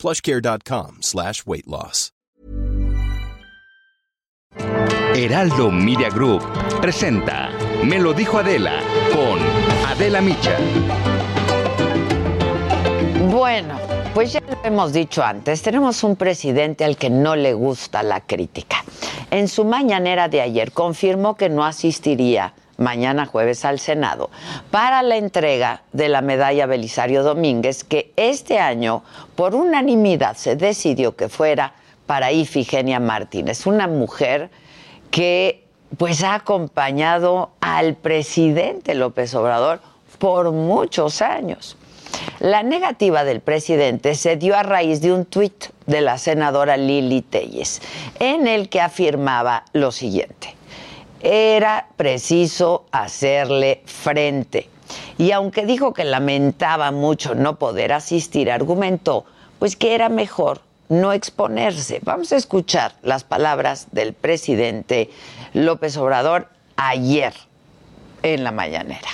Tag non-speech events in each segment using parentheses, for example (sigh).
plushcare.com slash weight loss. Heraldo Media Group presenta Me lo dijo Adela con Adela Micha. Bueno, pues ya lo hemos dicho antes, tenemos un presidente al que no le gusta la crítica. En su mañanera de ayer confirmó que no asistiría mañana jueves al Senado para la entrega de la medalla Belisario Domínguez, que este año por unanimidad se decidió que fuera para Ifigenia Martínez, una mujer que pues ha acompañado al presidente López Obrador por muchos años. La negativa del presidente se dio a raíz de un tuit de la senadora Lili Telles, en el que afirmaba lo siguiente era preciso hacerle frente. Y aunque dijo que lamentaba mucho no poder asistir, argumentó pues que era mejor no exponerse. Vamos a escuchar las palabras del presidente López Obrador ayer en la mañanera.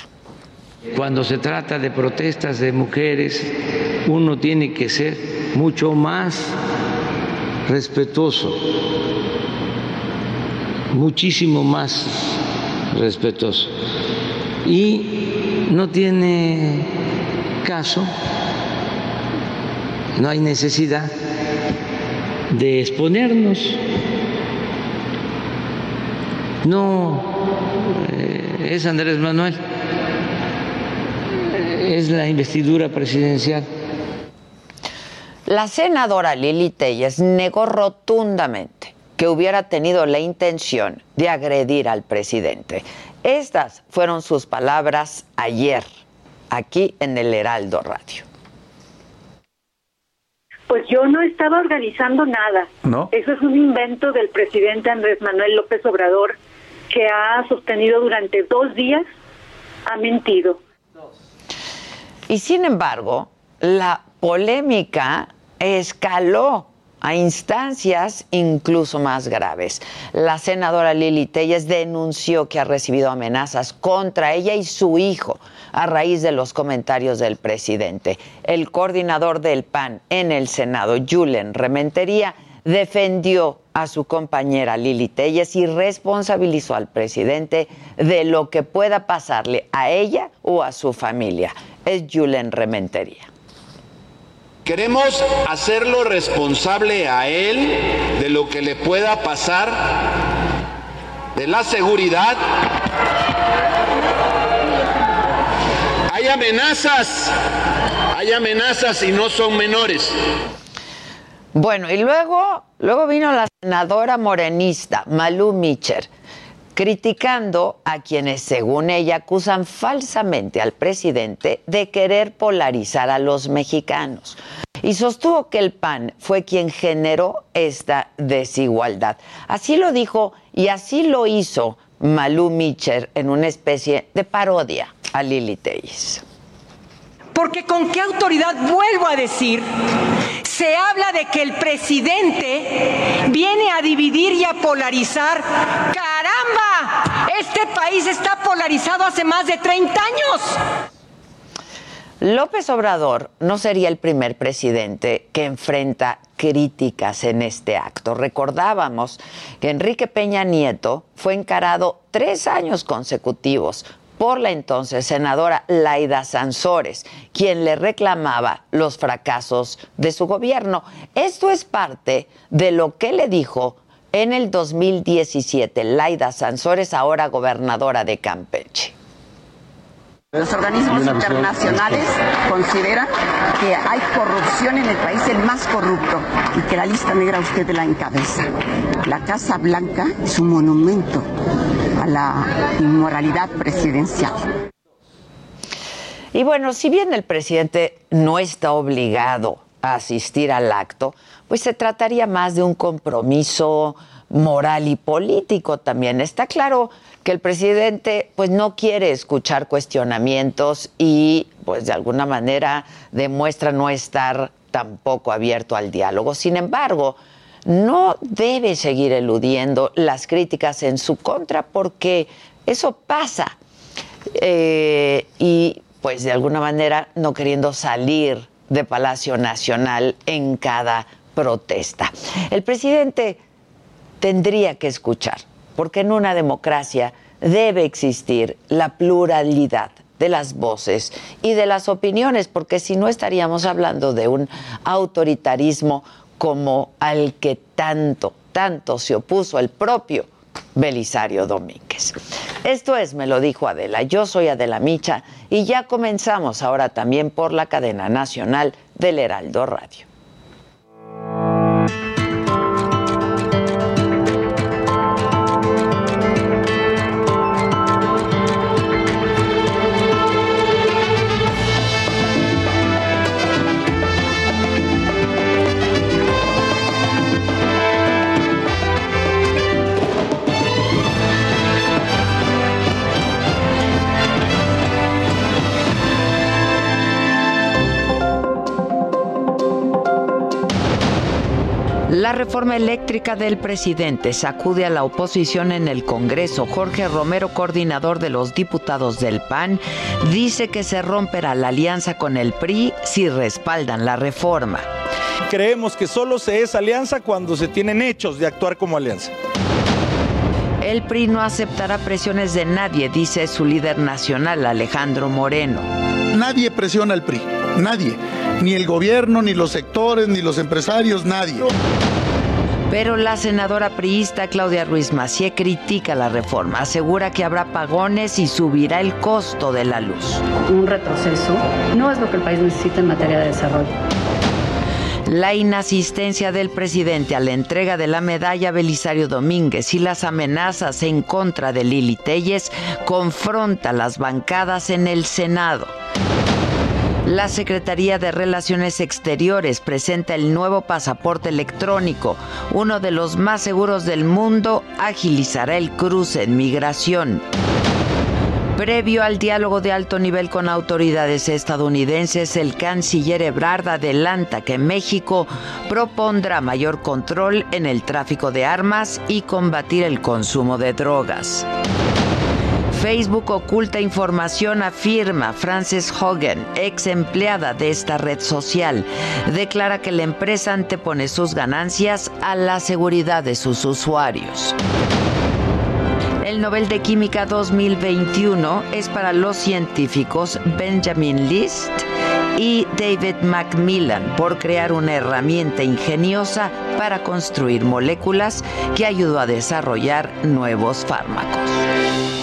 Cuando se trata de protestas de mujeres, uno tiene que ser mucho más respetuoso muchísimo más respetuoso. Y no tiene caso, no hay necesidad de exponernos. No eh, es Andrés Manuel, es la investidura presidencial. La senadora Lili Telles negó rotundamente que hubiera tenido la intención de agredir al presidente. Estas fueron sus palabras ayer, aquí en el Heraldo Radio. Pues yo no estaba organizando nada. ¿No? Eso es un invento del presidente Andrés Manuel López Obrador que ha sostenido durante dos días, ha mentido. Y sin embargo, la polémica escaló a instancias incluso más graves. La senadora Lili Telles denunció que ha recibido amenazas contra ella y su hijo a raíz de los comentarios del presidente. El coordinador del PAN en el Senado, Julen Rementería, defendió a su compañera Lili Telles y responsabilizó al presidente de lo que pueda pasarle a ella o a su familia. Es Julen Rementería. Queremos hacerlo responsable a él de lo que le pueda pasar, de la seguridad. Hay amenazas, hay amenazas y no son menores. Bueno, y luego, luego vino la senadora morenista, Malú Micher, criticando a quienes, según ella, acusan falsamente al presidente de querer polarizar a los mexicanos. Y sostuvo que el PAN fue quien generó esta desigualdad. Así lo dijo y así lo hizo Malú Micher en una especie de parodia a Lili Telles. Porque con qué autoridad vuelvo a decir, se habla de que el presidente viene a dividir y a polarizar. ¡Caramba! Este país está polarizado hace más de 30 años. López Obrador no sería el primer presidente que enfrenta críticas en este acto. Recordábamos que Enrique Peña Nieto fue encarado tres años consecutivos por la entonces senadora Laida Sansores, quien le reclamaba los fracasos de su gobierno. Esto es parte de lo que le dijo en el 2017 Laida Sansores, ahora gobernadora de Campeche. Los organismos internacionales consideran que hay corrupción en el país, el más corrupto, y que la lista negra usted la encabeza. La Casa Blanca es un monumento a la inmoralidad presidencial. Y bueno, si bien el presidente no está obligado asistir al acto, pues se trataría más de un compromiso moral y político también. Está claro que el presidente pues no quiere escuchar cuestionamientos y pues de alguna manera demuestra no estar tampoco abierto al diálogo. Sin embargo, no debe seguir eludiendo las críticas en su contra porque eso pasa. Eh, y pues de alguna manera no queriendo salir de Palacio Nacional en cada protesta. El presidente tendría que escuchar, porque en una democracia debe existir la pluralidad de las voces y de las opiniones, porque si no estaríamos hablando de un autoritarismo como al que tanto, tanto se opuso el propio Belisario Domínguez. Esto es, me lo dijo Adela, yo soy Adela Micha y ya comenzamos ahora también por la cadena nacional del Heraldo Radio. La reforma eléctrica del presidente sacude a la oposición en el Congreso. Jorge Romero, coordinador de los diputados del PAN, dice que se romperá la alianza con el PRI si respaldan la reforma. Creemos que solo se es alianza cuando se tienen hechos de actuar como alianza. El PRI no aceptará presiones de nadie, dice su líder nacional, Alejandro Moreno. Nadie presiona al PRI, nadie. Ni el gobierno, ni los sectores, ni los empresarios, nadie. Pero la senadora priista Claudia Ruiz Macié critica la reforma, asegura que habrá pagones y subirá el costo de la luz. Un retroceso no es lo que el país necesita en materia de desarrollo. La inasistencia del presidente a la entrega de la medalla Belisario Domínguez y las amenazas en contra de Lili Telles confronta las bancadas en el Senado. La Secretaría de Relaciones Exteriores presenta el nuevo pasaporte electrónico, uno de los más seguros del mundo, agilizará el cruce en migración. Previo al diálogo de alto nivel con autoridades estadounidenses, el canciller Ebrard adelanta que México propondrá mayor control en el tráfico de armas y combatir el consumo de drogas. Facebook oculta información, afirma Frances Hogan, ex empleada de esta red social. Declara que la empresa antepone sus ganancias a la seguridad de sus usuarios. El Nobel de Química 2021 es para los científicos Benjamin List y David Macmillan por crear una herramienta ingeniosa para construir moléculas que ayudó a desarrollar nuevos fármacos.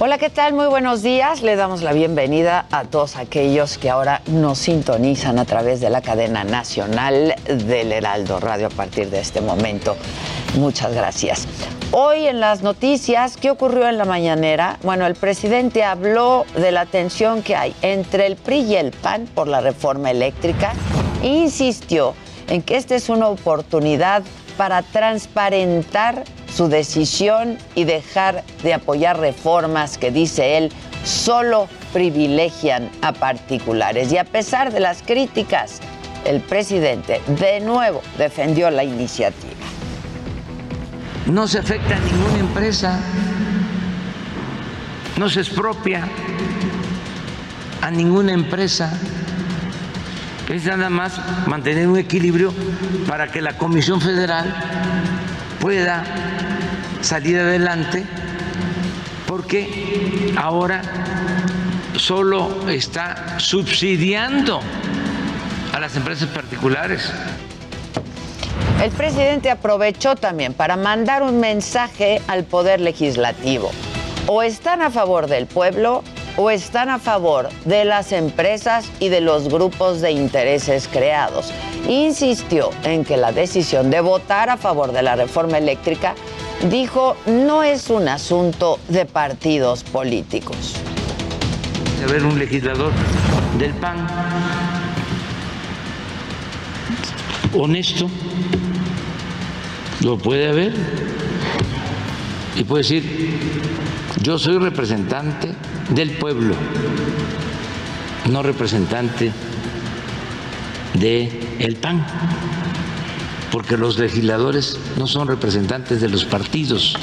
Hola, ¿qué tal? Muy buenos días. Le damos la bienvenida a todos aquellos que ahora nos sintonizan a través de la cadena nacional del Heraldo Radio a partir de este momento. Muchas gracias. Hoy en las noticias, ¿qué ocurrió en la mañanera? Bueno, el presidente habló de la tensión que hay entre el PRI y el PAN por la reforma eléctrica insistió en que esta es una oportunidad para transparentar su decisión y dejar de apoyar reformas que, dice él, solo privilegian a particulares. Y a pesar de las críticas, el presidente de nuevo defendió la iniciativa. No se afecta a ninguna empresa, no se expropia a ninguna empresa. Es nada más mantener un equilibrio para que la Comisión Federal pueda salir adelante porque ahora solo está subsidiando a las empresas particulares. El presidente aprovechó también para mandar un mensaje al Poder Legislativo. O están a favor del pueblo o están a favor de las empresas y de los grupos de intereses creados. Insistió en que la decisión de votar a favor de la reforma eléctrica dijo no es un asunto de partidos políticos. De haber un legislador del PAN honesto lo puede haber y puede decir, yo soy representante del pueblo, no representante de el PAN, porque los legisladores no son representantes de los partidos.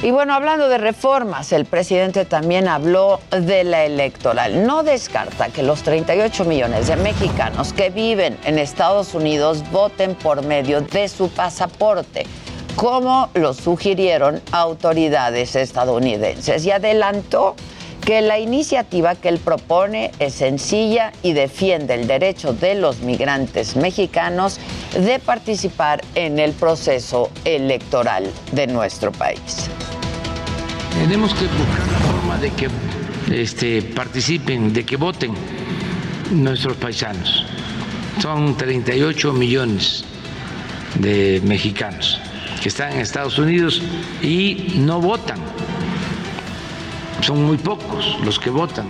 Y bueno, hablando de reformas, el presidente también habló de la electoral. No descarta que los 38 millones de mexicanos que viven en Estados Unidos voten por medio de su pasaporte, como lo sugirieron autoridades estadounidenses. Y adelantó que la iniciativa que él propone es sencilla y defiende el derecho de los migrantes mexicanos de participar en el proceso electoral de nuestro país. Tenemos que buscar la forma de que este, participen, de que voten nuestros paisanos. Son 38 millones de mexicanos que están en Estados Unidos y no votan son muy pocos los que votan.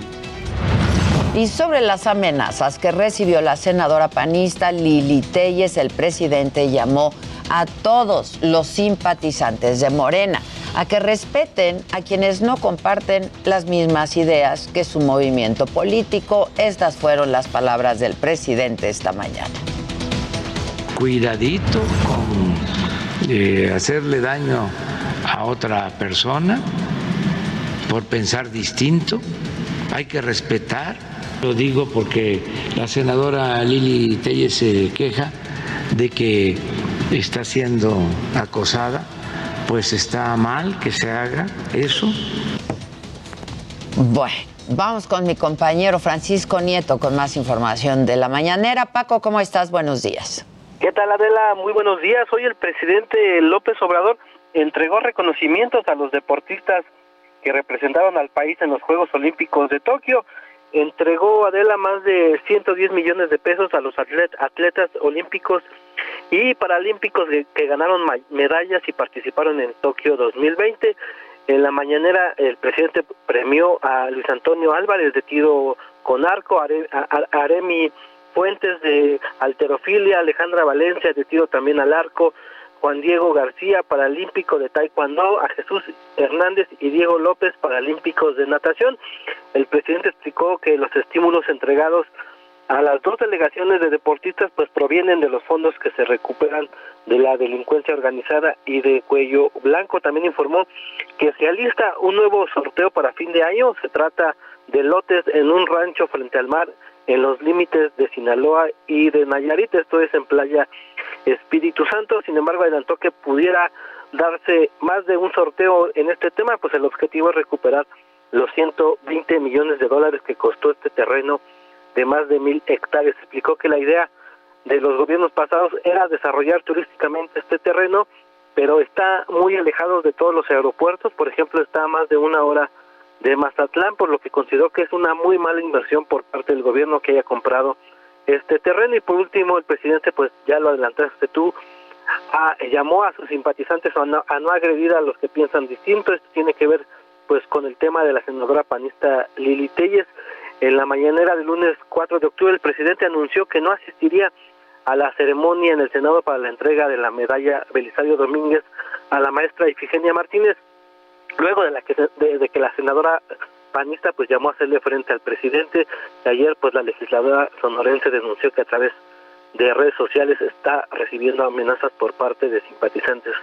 Y sobre las amenazas que recibió la senadora panista Lili Telles, el presidente llamó a todos los simpatizantes de Morena a que respeten a quienes no comparten las mismas ideas que su movimiento político. Estas fueron las palabras del presidente esta mañana. Cuidadito con eh, hacerle daño a otra persona por pensar distinto, hay que respetar. Lo digo porque la senadora Lili Telles se queja de que está siendo acosada, pues está mal que se haga eso. Bueno, vamos con mi compañero Francisco Nieto con más información de la mañanera. Paco, ¿cómo estás? Buenos días. ¿Qué tal Adela? Muy buenos días. Hoy el presidente López Obrador entregó reconocimientos a los deportistas que representaron al país en los Juegos Olímpicos de Tokio. Entregó Adela más de 110 millones de pesos a los atletas olímpicos y paralímpicos que, ganaron medallas y participaron en Tokio 2020. En la mañanera el presidente premió a Luis Antonio Álvarez de tiro con arco, a Aremi Fuentes de alterofilia, Alejandra Valencia de tiro también al arco, Juan Diego García, paralímpico de taekwondo, a Jesús Hernández y Diego López, paralímpicos de natación. El presidente explicó que los estímulos entregados a las dos delegaciones de deportistas pues provienen de los fondos que se recuperan de la delincuencia organizada y de cuello blanco. También informó que se alista un nuevo sorteo para fin de año. Se trata de lotes en un rancho frente al mar en los límites de Sinaloa y de Nayarit. Esto es en Playa Espíritu Santo. Sin embargo, adelantó que pudiera darse más de un sorteo en este tema, pues el objetivo es recuperar los 120 millones de dólares que costó este terreno de más de mil hectáreas. Explicó que la idea de los gobiernos pasados era desarrollar turísticamente este terreno, pero está muy alejado de todos los aeropuertos, por ejemplo, está a más de una hora de Mazatlán, por lo que consideró que es una muy mala inversión por parte del gobierno que haya comprado este terreno. Y por último el presidente pues ya lo adelantaste tú llamó a sus simpatizantes a no, a no agredir a los que piensan distinto. Esto tiene que ver pues con el tema de la senadora panista Lili Telles. En la mañanera del lunes 4 de octubre el presidente anunció que no asistiría a la ceremonia en el Senado para la entrega de la medalla Belisario Domínguez a la maestra Ifigenia Martínez luego de la que de que la senadora panista pues llamó a hacerle frente al presidente. Ayer pues la legisladora sonorense denunció que a través de redes sociales está recibiendo amenazas por parte de simpatizantes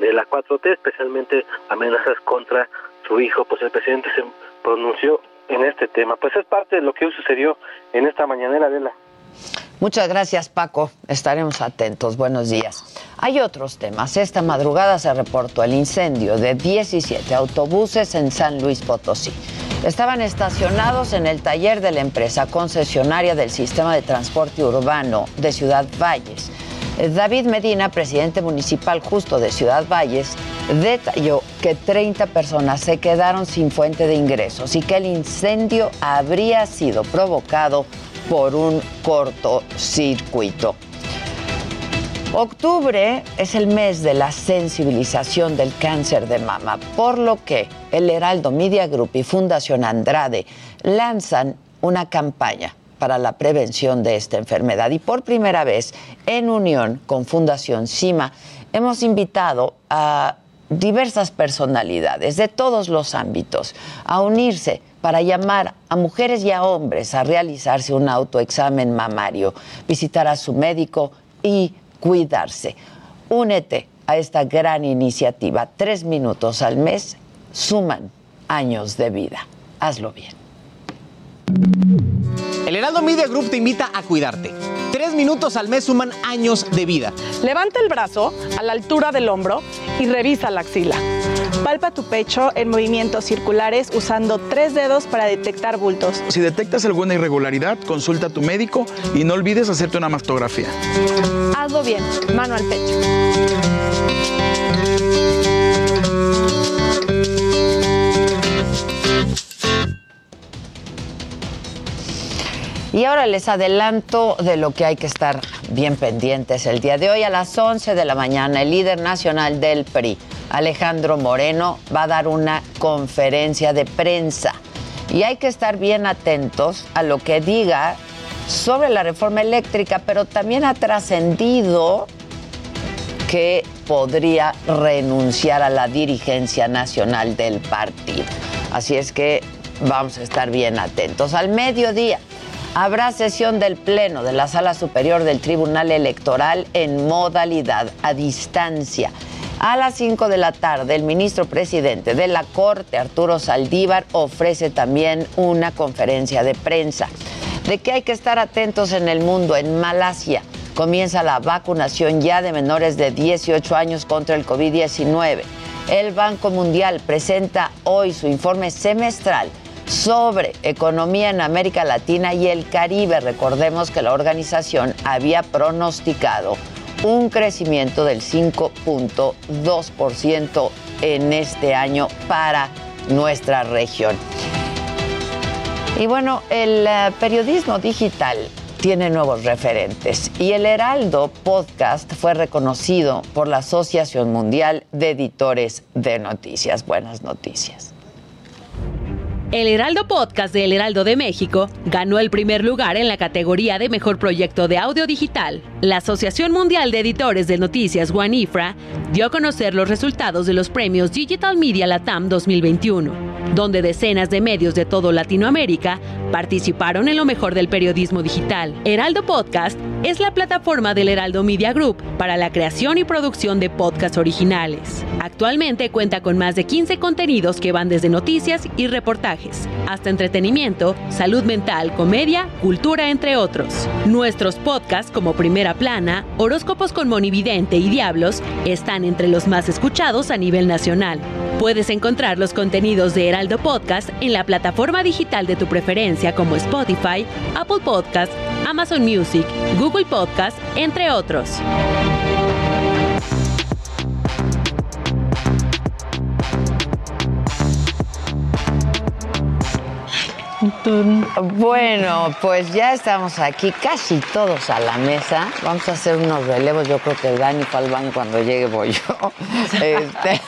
de la 4T, especialmente amenazas contra su hijo. Pues el presidente se pronunció en este tema. Pues es parte de lo que sucedió en esta mañanera de la Muchas gracias, Paco. Estaremos atentos. Buenos días. Hay otros temas. Esta madrugada se reportó el incendio de 17 autobuses en San Luis Potosí. Estaban estacionados en el taller de la empresa concesionaria del sistema de transporte urbano de Ciudad Valles. David Medina, presidente municipal justo de Ciudad Valles, detalló que 30 personas se quedaron sin fuente de ingresos y que el incendio habría sido provocado por un cortocircuito. Octubre es el mes de la sensibilización del cáncer de mama, por lo que el Heraldo Media Group y Fundación Andrade lanzan una campaña para la prevención de esta enfermedad. Y por primera vez, en unión con Fundación CIMA, hemos invitado a diversas personalidades de todos los ámbitos a unirse para llamar a mujeres y a hombres a realizarse un autoexamen mamario, visitar a su médico y cuidarse. Únete a esta gran iniciativa. Tres minutos al mes suman años de vida. Hazlo bien. El Heraldo Media Group te invita a cuidarte. Tres minutos al mes suman años de vida. Levanta el brazo a la altura del hombro y revisa la axila. Palpa tu pecho en movimientos circulares usando tres dedos para detectar bultos. Si detectas alguna irregularidad, consulta a tu médico y no olvides hacerte una mastografía. Hazlo bien, mano al pecho. Y ahora les adelanto de lo que hay que estar bien pendientes el día de hoy. A las 11 de la mañana, el líder nacional del PRI, Alejandro Moreno, va a dar una conferencia de prensa. Y hay que estar bien atentos a lo que diga sobre la reforma eléctrica, pero también ha trascendido que podría renunciar a la dirigencia nacional del partido. Así es que vamos a estar bien atentos. Al mediodía habrá sesión del Pleno de la Sala Superior del Tribunal Electoral en modalidad a distancia. A las 5 de la tarde, el ministro presidente de la Corte, Arturo Saldívar, ofrece también una conferencia de prensa. ¿De qué hay que estar atentos en el mundo? En Malasia comienza la vacunación ya de menores de 18 años contra el COVID-19. El Banco Mundial presenta hoy su informe semestral sobre economía en América Latina y el Caribe. Recordemos que la organización había pronosticado un crecimiento del 5.2% en este año para nuestra región. Y bueno, el uh, periodismo digital tiene nuevos referentes y el Heraldo Podcast fue reconocido por la Asociación Mundial de Editores de Noticias. Buenas noticias. El Heraldo Podcast de El Heraldo de México ganó el primer lugar en la categoría de Mejor Proyecto de Audio Digital. La Asociación Mundial de Editores de Noticias, WANIFRA, dio a conocer los resultados de los premios Digital Media Latam 2021, donde decenas de medios de todo Latinoamérica participaron en lo mejor del periodismo digital. Heraldo Podcast es la plataforma del Heraldo Media Group para la creación y producción de podcasts originales. Actualmente cuenta con más de 15 contenidos que van desde noticias y reportajes, hasta entretenimiento, salud mental, comedia, cultura, entre otros. Nuestros podcasts como Primera Plana, Horóscopos con Monividente y Diablos están entre los más escuchados a nivel nacional. Puedes encontrar los contenidos de Heraldo Podcast en la plataforma digital de tu preferencia como Spotify, Apple Podcast, Amazon Music, Google Podcast, entre otros. Bueno, pues ya estamos aquí, casi todos a la mesa. Vamos a hacer unos relevos. Yo creo que Dani fue al baño cuando llegue voy yo. (laughs) Este,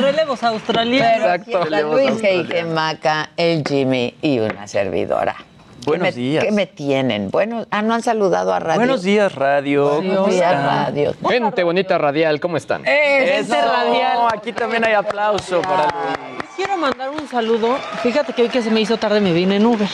Relevos australianos. pero está Luis Heike Maca, el Jimmy y una servidora. Buenos ¿Qué me- días. ¿Qué me tienen? Bueno, ah, no han saludado a Radio. Buenos días, radio. Buenos ¿Cómo días, están? radio. Gente bonita radial, ¿cómo están? ¡Eh, gente radial! Aquí también hay aplauso para Luis. Quiero mandar un saludo. Fíjate que hoy que se me hizo tarde me vine en Uber.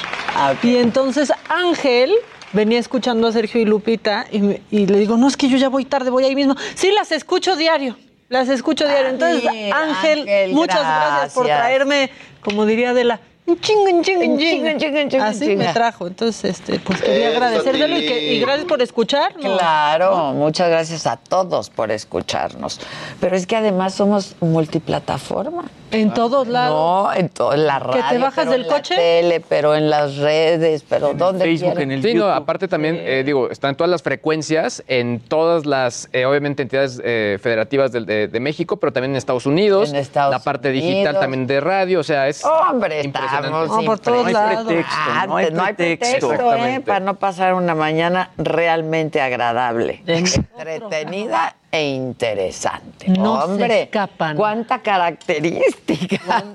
Y entonces Ángel venía escuchando a Sergio y Lupita y, me- y le digo, no, es que yo ya voy tarde, voy ahí mismo. Sí, las escucho diario. Las escucho diario. Entonces, Ángel, Ángel, muchas gracias. por traerme, como diría Adela, un chingo, un chingo, un Un chingo. chingo, un chingo, un chingo, Así me trajo. Entonces, este, pues quería Eso, agradecérselo y, que- y gracias por escucharnos. Claro, muchas gracias a todos por escucharnos. Pero es que además somos multiplataforma. En todos lados. No, en toda la ¿Que te radio. bajas pero del en la tele, pero en las redes, pero donde quieran. Sí, no, aparte también, eh, digo, están todas las frecuencias en todas las, eh, obviamente, entidades eh, federativas de, de México, pero también en Estados Unidos. En Estados la parte digital también de radio, o sea, es. Hombre, estamos No, por todos impresionantes. lados. No hay pretexto, no hay Antes, no hay pretexto. pretexto, ¿eh? Para no pasar una mañana realmente agradable, entretenida e interesante. No se Hombre, escapan. cuánta característica. (laughs)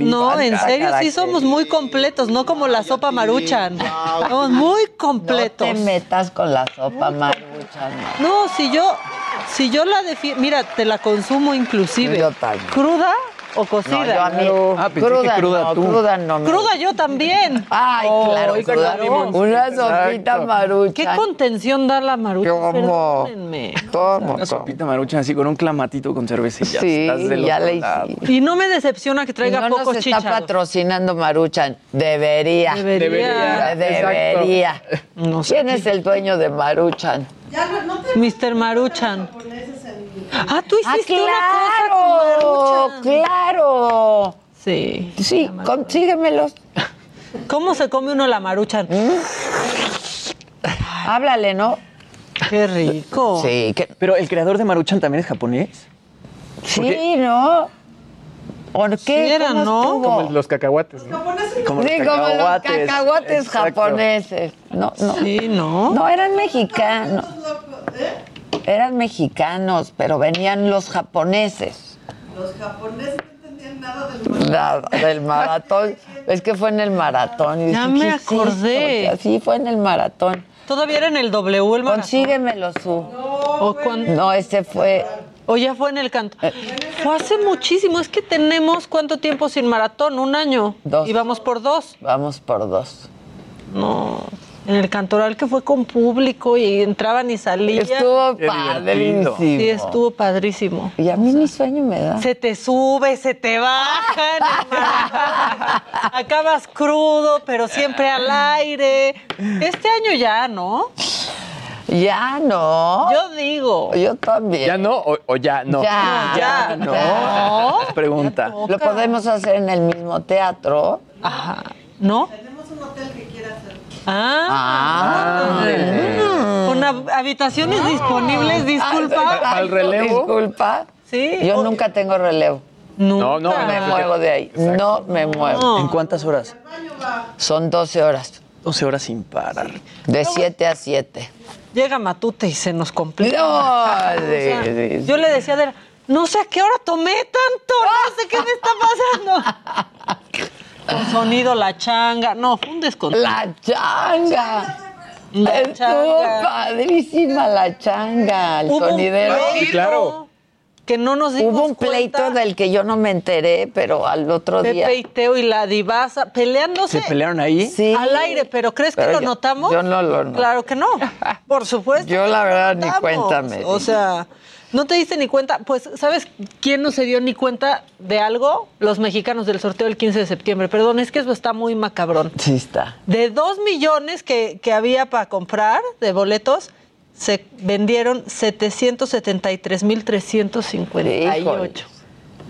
No, en Cuánta serio, sí somos muy completos, no como la sopa maruchan. Somos muy completos. No te metas con la sopa maruchan. No, si yo, si yo la defiendo, mira, te la consumo inclusive. Yo también. ¿Cruda o cocida? No, yo a mí, Ah, pensé cruda, que cruda no, tú. cruda no. me- Cruda yo también. Ay, claro, Ay, cruda. claro. Una sopita Exacto. maruchan. ¿Qué contención da la. ¿Cómo? Una sopita maruchan así con un clamatito con cervecilla. Sí, Estás ya le hiciste. Y no me decepciona que traiga no pocos nos está chícharos. patrocinando Maruchan. Debería. Debería. Debería. No sé. ¿Quién es el dueño de Maruchan? Mr. Maruchan. Ah, tú ¡Ah, hiciste una cosa claro! ¡Claro! Sí. Sí, consíguemelos. ¿Cómo se come uno la maruchan? Háblale, ¿no? Qué rico. Sí, que, Pero el creador de maruchan también es japonés. sí, ¿no? ¿Por qué? Sí era, ¿Cómo ¿no? Como los cacahuates. ¿no? Como sí, los como los cacahuates. cacahuates Exacto. japoneses. No, no. Sí, ¿no? No, eran mexicanos. Eran mexicanos, pero venían los japoneses. Los japoneses no entendían nada del Nada, del maratón. Es que fue en el maratón. Ya me acordé. O sea, sí, fue en el maratón. Todavía era en el W el maratón. Consíguemelo, Su. ¿O, cuán- No, ese fue. o ya fue en el canto. Eh. Fue hace muchísimo. Es que tenemos cuánto tiempo sin maratón, un año. Dos. Y vamos por dos. Vamos por dos. No. En el cantoral que fue con público y entraban y salían. Estuvo padrísimo. Sí, estuvo padrísimo. Y a mí mi sueño me da. Se te sube, se te baja. (laughs) Acabas crudo, pero siempre al aire. Este año ya, ¿no? Ya no. Yo digo. Yo también. ¿Ya no o, o ya no? Ya, Ya, no. ¿No? Pregunta. Lo podemos hacer en el mismo teatro. Ajá. ¿No? Tenemos un hotel que Ah. Ah. Con hab- habitaciones disponibles, disculpa. ¿Al relevo? Disculpa. Sí. Yo o- nunca tengo relevo. No, no, No me muevo de ahí. No me muevo. No. ¿En cuántas horas? Son 12 horas. 12 horas sin parar. De 7 a 7. Llega Matute y se nos complica. No, (laughs) O sí, sea, sí, sí. Yo le decía a Adela, no sé a qué hora tomé tanto, no sé qué me está pasando. (laughs) Con sonido, la changa. No, fue un descontrol. La changa. La Estuvo changa. padrísima la changa. El Hubo un sonidero. pleito Sí, claro. Que no nos dimos Hubo un pleito cuenta. del que yo no me enteré, pero al otro día. Pepe y Teo y la divasa peleándose ¿Se pelearon ahí? Sí. al aire, pero ¿crees que lo notamos? yo no lo noté. Claro que no. Por supuesto. Yo la verdad ni notamos. cuenta me O sea, ¿no te diste ni cuenta? Pues, ¿sabes quién no se dio ni cuenta de algo? Los mexicanos del sorteo del 15 de septiembre. Perdón, es que eso está muy macabrón. Sí está. De dos millones que, que había para comprar de boletos, se vendieron 773 mil 358.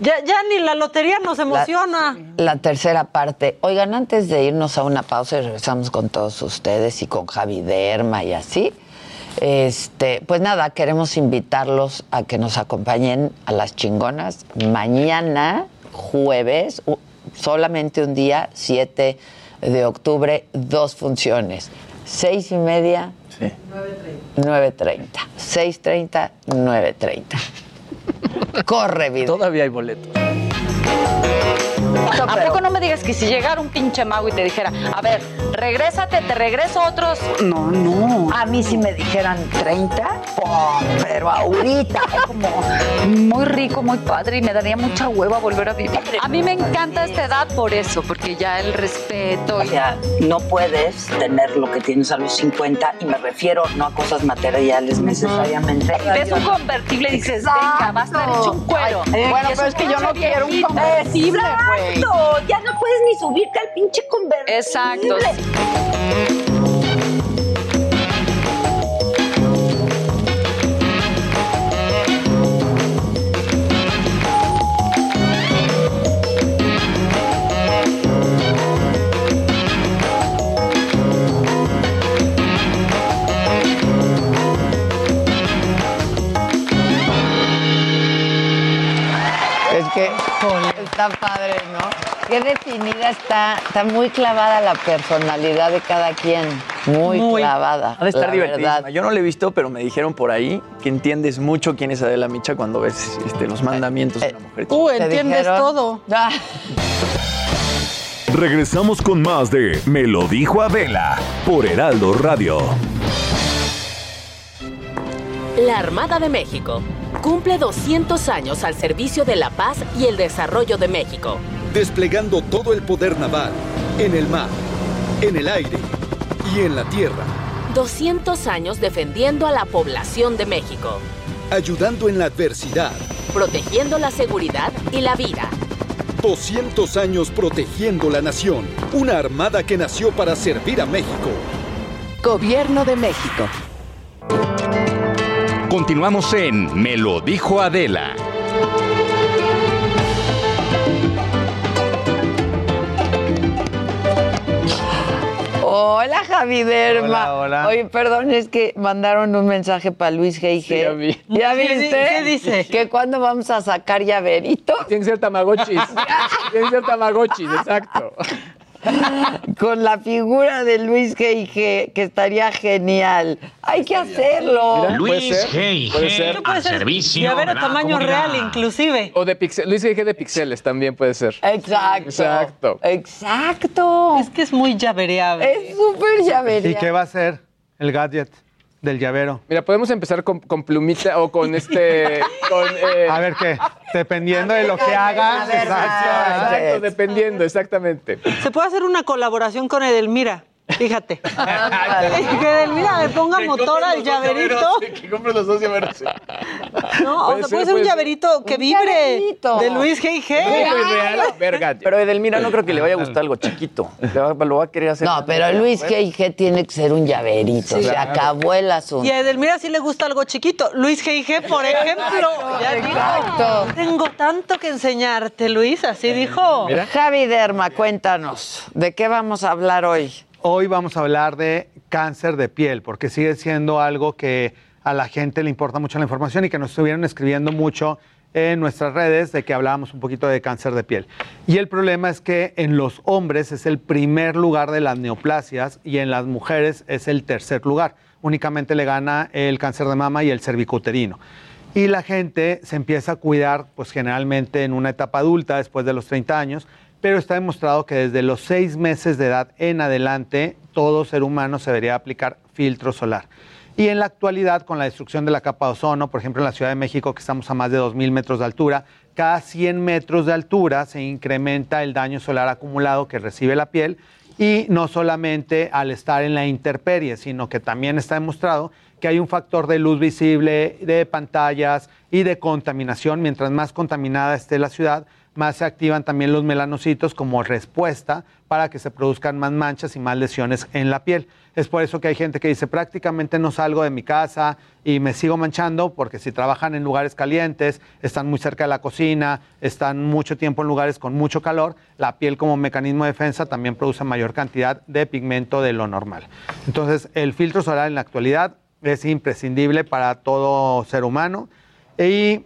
Ya, ya ni la lotería nos emociona. La tercera parte. Oigan, antes de irnos a una pausa y regresamos con todos ustedes y con Javi Derma y así, este, pues nada, queremos invitarlos a que nos acompañen a las chingonas mañana, jueves, solamente un día, 7 de octubre, dos funciones. Seis y media, Sí. 9.30. 6.30, 9.30. Corre, video. Todavía hay boletos. ¿A poco no me digas que si llegara un pinche mago y te dijera, a ver, regrésate, te regreso otros? No, no. A mí si me dijeran 30, ¡pum! pero ahorita es como muy rico, muy padre y me daría mucha hueva volver a vivir. A mí me encanta esta edad por eso, porque ya el respeto O sea, no puedes tener lo que tienes a los 50 y me refiero no a cosas materiales necesariamente. Y ves un convertible y dices, venga, va a estar hecho un cuero. Ay, Y bueno, pero es que yo no quiero un convertible. Exacto, ya no puedes ni subirte al pinche convertible. Exacto. Está padre, ¿no? Qué definida está, está muy clavada la personalidad de cada quien. Muy, clavada. Ha de estar verdad. Yo no la he visto, pero me dijeron por ahí que entiendes mucho quién es Adela Micha cuando ves este, los mandamientos de una mujer. Tú ¿Te entiendes dijeron? todo. Ah, Regresamos con más de Me lo dijo Adela por Heraldo Radio. La Armada de México cumple 200 años al servicio de la paz y el desarrollo de México. desplegando todo el poder naval, en el mar, en el aire y en la tierra, 200 años defendiendo a la población de México, ayudando en la adversidad, protegiendo la seguridad y la vida. 200 años protegiendo la nación, una armada que nació para servir a México. Gobierno de México. Continuamos en Me lo dijo Adela. Hola, Javi Derma. Hola, hola. Oye, perdón, es que mandaron un mensaje para Luis G.I.G. Sí, ya vi. ¿Ya ¿Qué di- viste? qué dice? Que cuándo vamos a sacar llaveritos Tienen que ser tamagotchis. (laughs) Tienen que ser tamagotchis, exacto. (laughs) con la figura de Luis G.I.G., que estaría genial. Hay que hacerlo. Mira, puede ser, puede ser. Esto puede ser llavero tamaño real, inclusive. O de pixel, Luis dije de pixeles también puede ser. Exacto. Exacto. Exacto. Es que es muy llavereable. Es súper ¿Y llavería. qué va a ser el gadget del llavero? Mira, podemos empezar con, con plumita o con este. (laughs) con, eh, A ver qué, dependiendo de lo que hagas. exacto. Exacto, dependiendo, exactamente. Se puede hacer una colaboración con Edelmira. Fíjate. (laughs) que Edelmira le ponga motor al llaverito. Que compres los dos llaveros. No, o sea, ser, puede ser un llaverito que Un vibre. llaverito. De Luis G.I.G. Real, verga. Pero Edelmira no creo que le vaya a gustar algo chiquito. Va- lo va a querer hacer. No, pero Luis G.I.G. tiene que ser un llaverito. Sí. Se Claro. acabó el asunto. Y a Edelmira sí le gusta algo chiquito. Luis G.I.G., por ejemplo. Ya dijo, Exacto. Tengo tanto que enseñarte, Luis. Así dijo. Javi Derma, cuéntanos, ¿de qué vamos a hablar hoy? Hoy vamos a hablar de cáncer de piel, porque sigue siendo algo que a la gente le importa mucho la información y que nos estuvieron escribiendo mucho en nuestras redes de que hablábamos un poquito de cáncer de piel. Y el problema es que en los hombres es el primer lugar de las neoplasias y en las mujeres es el tercer lugar. Únicamente le gana el cáncer de mama y el cervicuterino. Y la gente se empieza a cuidar, pues generalmente en una etapa adulta, después de los 30 años, pero está demostrado que desde los seis meses de edad en adelante, todo ser humano se debería aplicar filtro solar. Y en la actualidad, con la destrucción de la capa de ozono, por ejemplo en la Ciudad de México, que estamos a más de 2.000 metros de altura, cada 100 metros de altura se incrementa el daño solar acumulado que recibe la piel y no solamente al estar en la intemperie, sino que también está demostrado que hay un factor de luz visible, de pantallas y de contaminación. Mientras más contaminada esté la ciudad, más se activan también los melanocitos como respuesta para que se produzcan más manchas y más lesiones en la piel. Es por eso que hay gente que dice prácticamente no salgo de mi casa y me sigo manchando porque si trabajan en lugares calientes, están muy cerca de la cocina, están mucho tiempo en lugares con mucho calor, la piel como mecanismo de defensa también produce mayor cantidad de pigmento de lo normal. Entonces el filtro solar en la actualidad es imprescindible para todo ser humano y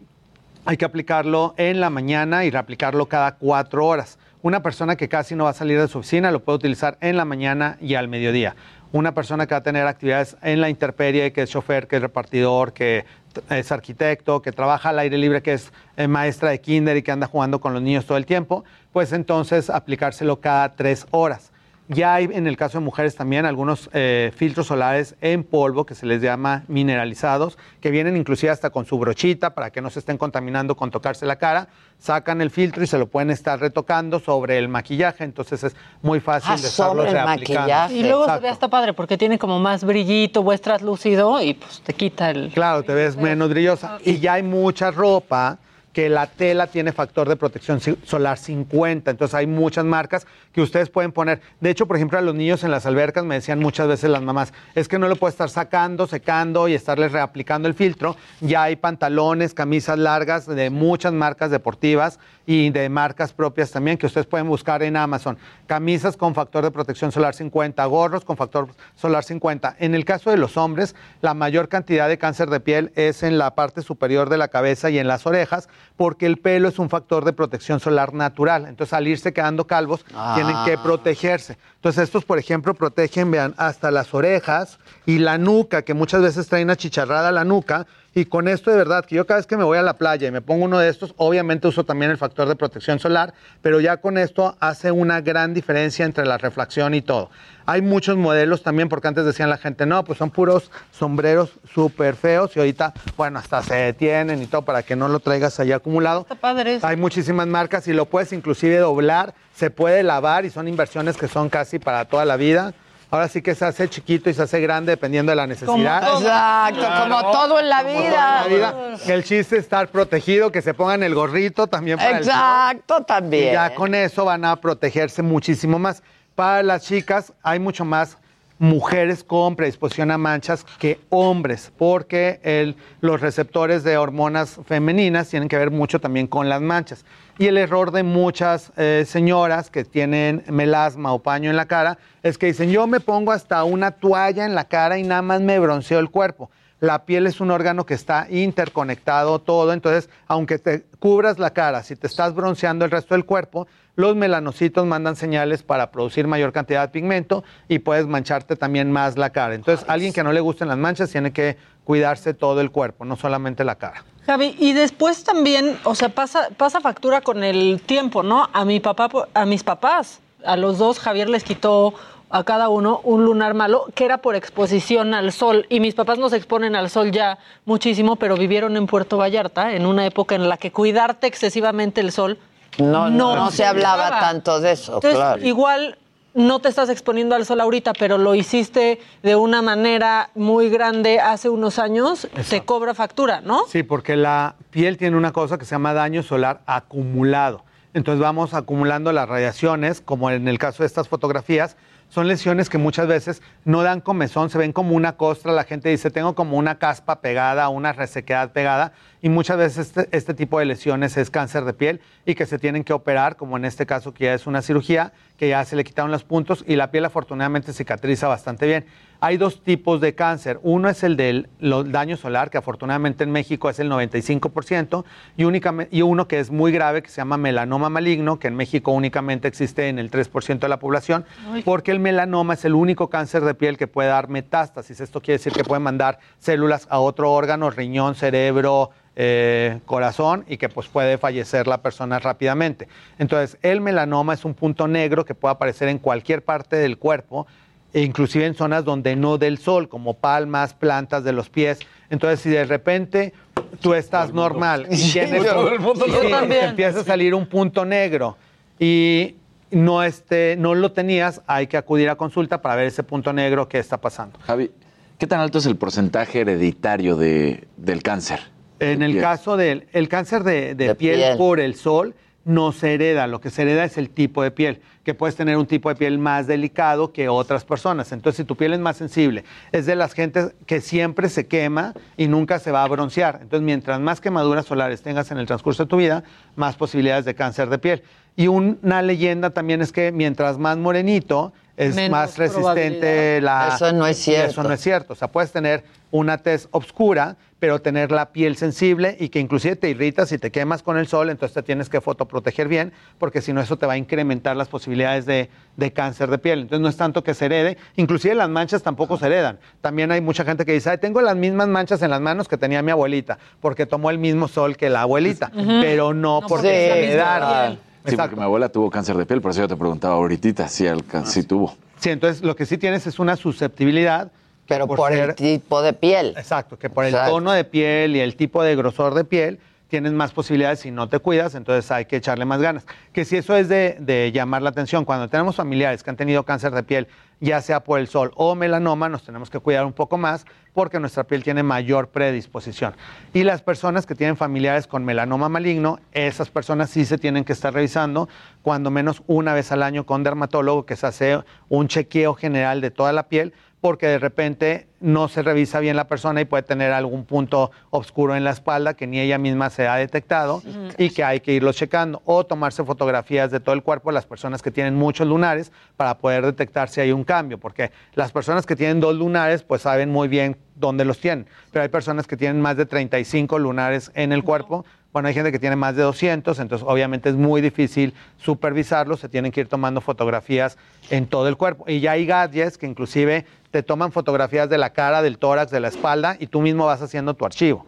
hay que aplicarlo en la mañana y reaplicarlo cada cuatro horas. Una persona que casi no va a salir de su oficina lo puede utilizar en la mañana y al mediodía. Una persona que va a tener actividades en la intemperie, que es chofer, que es repartidor, que es arquitecto, que trabaja al aire libre, que es eh, maestra de kinder y que anda jugando con los niños todo el tiempo, pues entonces aplicárselo cada tres horas. Ya hay en el caso de mujeres también algunos eh, filtros solares en polvo que se les llama mineralizados, que vienen inclusive hasta con su brochita para que no se estén contaminando con tocarse la cara. Sacan el filtro y se lo pueden estar retocando sobre el maquillaje, entonces es muy fácil Ah, de estarlo sobre el reaplicando. maquillaje. Y luego se ve hasta padre porque tiene como más brillito, o es translúcido y pues te quita el. Claro, te ves menos brillosa. Y ya hay mucha ropa que la tela tiene factor de protección solar 50. Entonces hay muchas marcas que ustedes pueden poner. De hecho, por ejemplo, a los niños en las albercas me decían muchas veces las mamás, es que no lo puedo estar sacando, secando y estarles reaplicando el filtro. Ya hay pantalones, camisas largas de muchas marcas deportivas y de marcas propias también que ustedes pueden buscar en Amazon. Camisas con factor de protección solar 50, gorros con factor solar 50. En el caso de los hombres, la mayor cantidad de cáncer de piel es en la parte superior de la cabeza y en las orejas, porque el pelo es un factor de protección solar natural. Entonces, al irse quedando calvos, tienen que Ah. protegerse. Entonces, estos, por ejemplo, protegen, vean, hasta las orejas y la nuca, que muchas veces traen achicharrada la nuca. Y con esto de verdad, que yo cada vez que me voy a la playa y me pongo uno de estos, obviamente uso también el factor de protección solar, pero ya con esto hace una gran diferencia entre la reflexión y todo. Hay muchos modelos también, porque antes decían la gente, no, pues son puros sombreros súper feos y ahorita, bueno, hasta se detienen y todo para que no lo traigas ahí acumulado. Está padre eso. Hay muchísimas marcas y lo puedes inclusive doblar, se puede lavar y son inversiones que son casi para toda la vida. Ahora sí que se hace chiquito y se hace grande dependiendo de la necesidad. Exacto, como todo en la Como vida. todo en la vida. El chiste es estar protegido, que se pongan el gorrito también para el sol. Exacto, también. Y ya con eso van a protegerse muchísimo más. Para las chicas hay mucho más mujeres con predisposición a manchas que hombres, porque el- los receptores de hormonas femeninas tienen que ver mucho también con las manchas. Y el error de muchas eh, señoras que tienen melasma o paño en la cara es que dicen, yo me pongo hasta una toalla en la cara y nada más me bronceo el cuerpo. La piel es un órgano que está interconectado todo, entonces aunque te cubras la cara, si te estás bronceando el resto del cuerpo, los melanocitos mandan señales para producir mayor cantidad de pigmento y puedes mancharte también más la cara. Entonces, alguien que no le gusten las manchas tiene que cuidarse todo el cuerpo, no solamente la cara. Javi, y después también, o sea, pasa, pasa factura con el tiempo, ¿no? A mi papá, a mis papás, a los dos, Javier les quitó a cada uno un lunar malo que era por exposición al sol. Y mis papás no se exponen al sol ya muchísimo, pero vivieron en Puerto Vallarta en una época en la que cuidarte excesivamente el sol No, no, no se hablaba tanto de eso, Entonces, claro. igual no te estás exponiendo al sol ahorita, pero lo hiciste de una manera muy grande hace unos años, te cobra factura, ¿no? Sí, porque la piel tiene una cosa que se llama daño solar acumulado. Entonces vamos acumulando las radiaciones, como en el caso de estas fotografías, son lesiones que muchas veces no dan comezón, se ven como una costra, la gente dice, tengo como una caspa pegada, una resequedad pegada, y muchas veces este, este tipo de lesiones es cáncer de piel y que se tienen que operar, como en este caso que ya es una cirugía, que ya se le quitaron los puntos y la piel afortunadamente cicatriza bastante bien. Hay dos tipos de cáncer. Uno es el del daño solar, que afortunadamente en México es el 95%, y, y uno que es muy grave, que se llama melanoma maligno, que en México únicamente existe en el 3% de la población, porque el melanoma es el único cáncer de piel que puede dar metástasis. Esto quiere decir que puede mandar células a otro órgano, riñón, cerebro, eh, corazón y que pues puede fallecer la persona rápidamente. Entonces, el melanoma es un punto negro que puede aparecer en cualquier parte del cuerpo, inclusive en zonas donde no del sol, como palmas, plantas de los pies. Entonces, si de repente tú estás normal y tienes y empieza a salir un punto negro y no, este, no lo tenías, hay que acudir a consulta para ver ese punto negro que está pasando. Javi, ¿qué tan alto es el porcentaje hereditario de, del cáncer? En el piel. caso del el cáncer de, de De piel, piel. por el sol, no se hereda. Lo que se hereda es el tipo de piel, que puedes tener un tipo de piel más delicado que otras personas. Entonces, si tu piel es más sensible, es de las gentes que siempre se quema y nunca se va a broncear. Entonces, mientras más quemaduras solares tengas en el transcurso de tu vida, más posibilidades de cáncer de piel. Y una leyenda también es que mientras más morenito, es Menos más resistente la... Eso no es cierto. Eso no es cierto. O sea, puedes tener una tez oscura, pero tener la piel sensible y que inclusive te irritas si te quemas con el sol, entonces te tienes que fotoproteger bien, porque si no eso te va a incrementar las posibilidades de, de cáncer de piel. Entonces no es tanto que se herede, inclusive las manchas tampoco se heredan. También hay mucha gente que dice, "Ay, tengo las mismas manchas en las manos que tenía mi abuelita, porque tomó el mismo sol que la abuelita, Ujú. pero no, No, porque se heredaron. Sí, porque mi abuela tuvo cáncer de piel, por eso yo te preguntaba ahorita si alca- si tuvo. Sí, entonces lo que sí tienes es una susceptibilidad. Pero por el tipo de piel. Exacto, que por el tono de piel y el tipo de grosor de piel tienes más posibilidades si no te cuidas, entonces hay que echarle más ganas. Que si eso es de, de llamar la atención, cuando tenemos familiares que han tenido cáncer de piel, ya sea por el sol o melanoma, nos tenemos que cuidar un poco más porque nuestra piel tiene mayor predisposición. Y las personas que tienen familiares con melanoma maligno, esas personas sí se tienen que estar revisando cuando menos una vez al año con dermatólogo que se hace un chequeo general de toda la piel porque de repente no se revisa bien la persona y puede tener algún punto oscuro en la espalda que ni ella misma se ha detectado y que hay que irlo checando o tomarse fotografías de todo el cuerpo de las personas que tienen muchos lunares para poder detectar si hay un cambio, porque las personas que tienen dos lunares pues saben muy bien dónde los tienen, pero hay personas que tienen más de 35 lunares en el cuerpo, Bueno, hay gente que tiene más de 200, entonces obviamente es muy difícil supervisarlo, se tienen que ir tomando fotografías en todo el cuerpo. Y ya hay gadgets que inclusive te toman fotografías de la cara, del tórax, de la espalda y tú mismo vas haciendo tu archivo.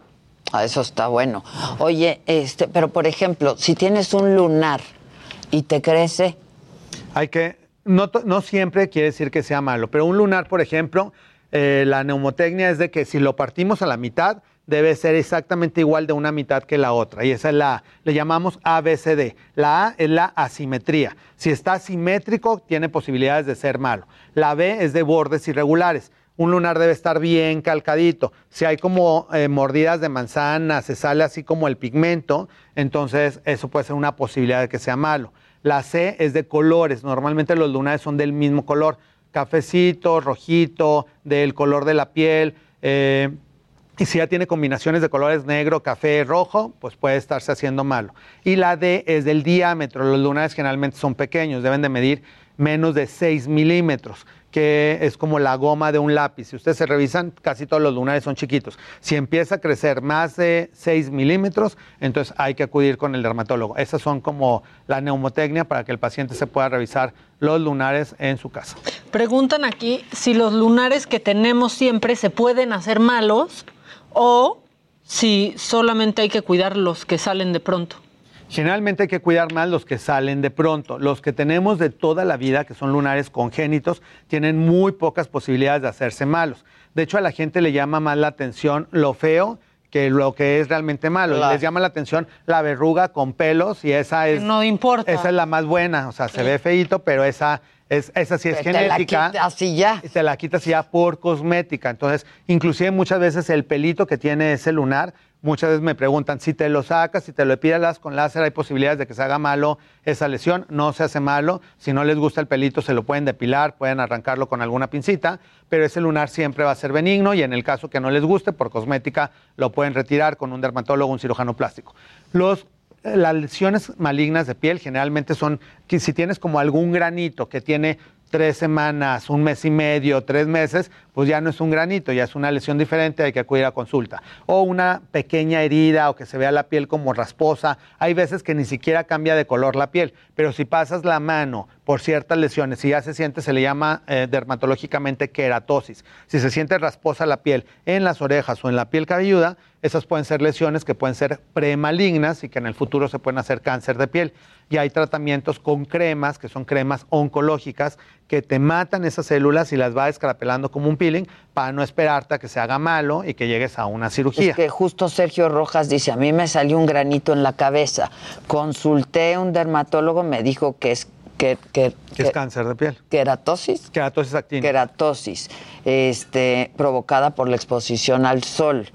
Ah, eso está bueno. Oye, este, pero por ejemplo, si tienes un lunar y te crece, Hay que, no, no siempre quiere decir que sea malo, pero un lunar, por ejemplo, eh, la neumotecnia es de que si lo partimos a la mitad, debe ser exactamente igual de una mitad que la otra. Y esa es la, le llamamos ABCD. La A es la asimetría. Si está asimétrico, tiene posibilidades de ser malo. La B es de bordes irregulares. Un lunar debe estar bien calcadito. Si hay como eh, mordidas de manzana, se sale así como el pigmento, entonces eso puede ser una posibilidad de que sea malo. La C es de colores. Normalmente los lunares son del mismo color. Cafecito, rojito, del color de la piel. eh, y si ya tiene combinaciones de colores negro, café, rojo, pues puede estarse haciendo malo. Y la D es del diámetro. Los lunares generalmente son pequeños, deben de medir menos de 6 milímetros, que es como la goma de un lápiz. Si ustedes se revisan, casi todos los lunares son chiquitos. Si empieza a crecer más de 6 milímetros, entonces hay que acudir con el dermatólogo. Esas son como la neumotecnia para que el paciente se pueda revisar los lunares en su casa. Preguntan aquí si los lunares que tenemos siempre se pueden hacer malos o si solamente hay que cuidar los que salen de pronto. Generalmente hay que cuidar más los que salen de pronto. Los que tenemos de toda la vida, que son lunares congénitos, tienen muy pocas posibilidades de hacerse malos. De hecho, a la gente le llama más la atención lo feo que lo que es realmente malo. Claro. Les llama la atención la verruga con pelos y esa es... No importa. Esa es la más buena. O sea, se ve feíto, pero esa, es, esa sí es Que te la genética. y ya. Te la quitas ya por cosmética. Entonces, inclusive muchas veces el pelito que tiene ese lunar, muchas veces me preguntan, si te lo sacas, si te lo epilas con láser, hay posibilidades de que se haga malo esa lesión. No se hace malo. Si no les gusta el pelito, se lo pueden depilar, pueden arrancarlo con alguna pincita, pero ese lunar siempre va a ser benigno y en el caso que no les guste, por cosmética, lo pueden retirar con un dermatólogo, un cirujano plástico. Los las lesiones malignas de piel generalmente son si tienes como algún granito que tiene tres semanas, un mes y medio, tres meses, pues ya no es un granito, ya es una lesión diferente, hay que acudir a consulta. O una pequeña herida o que se vea la piel como rasposa. Hay veces que ni siquiera cambia de color la piel, pero si pasas la mano por ciertas lesiones, si ya se siente, se le llama eh, dermatológicamente queratosis. Si se siente rasposa la piel en las orejas o en la piel cabelluda, esas pueden ser lesiones que pueden ser premalignas y que en el futuro se pueden hacer cáncer de piel. Y hay tratamientos con cremas, que son cremas oncológicas, que te matan esas células y las va escarapelando como un peeling para no esperarte a que se haga malo y que llegues a una cirugía. Es que justo Sergio Rojas dice, a mí me salió un granito en la cabeza. Consulté a un dermatólogo, me dijo que es que, que, Que es cáncer de piel. Queratosis. Queratosis actínica. Queratosis, este, provocada por la exposición al sol.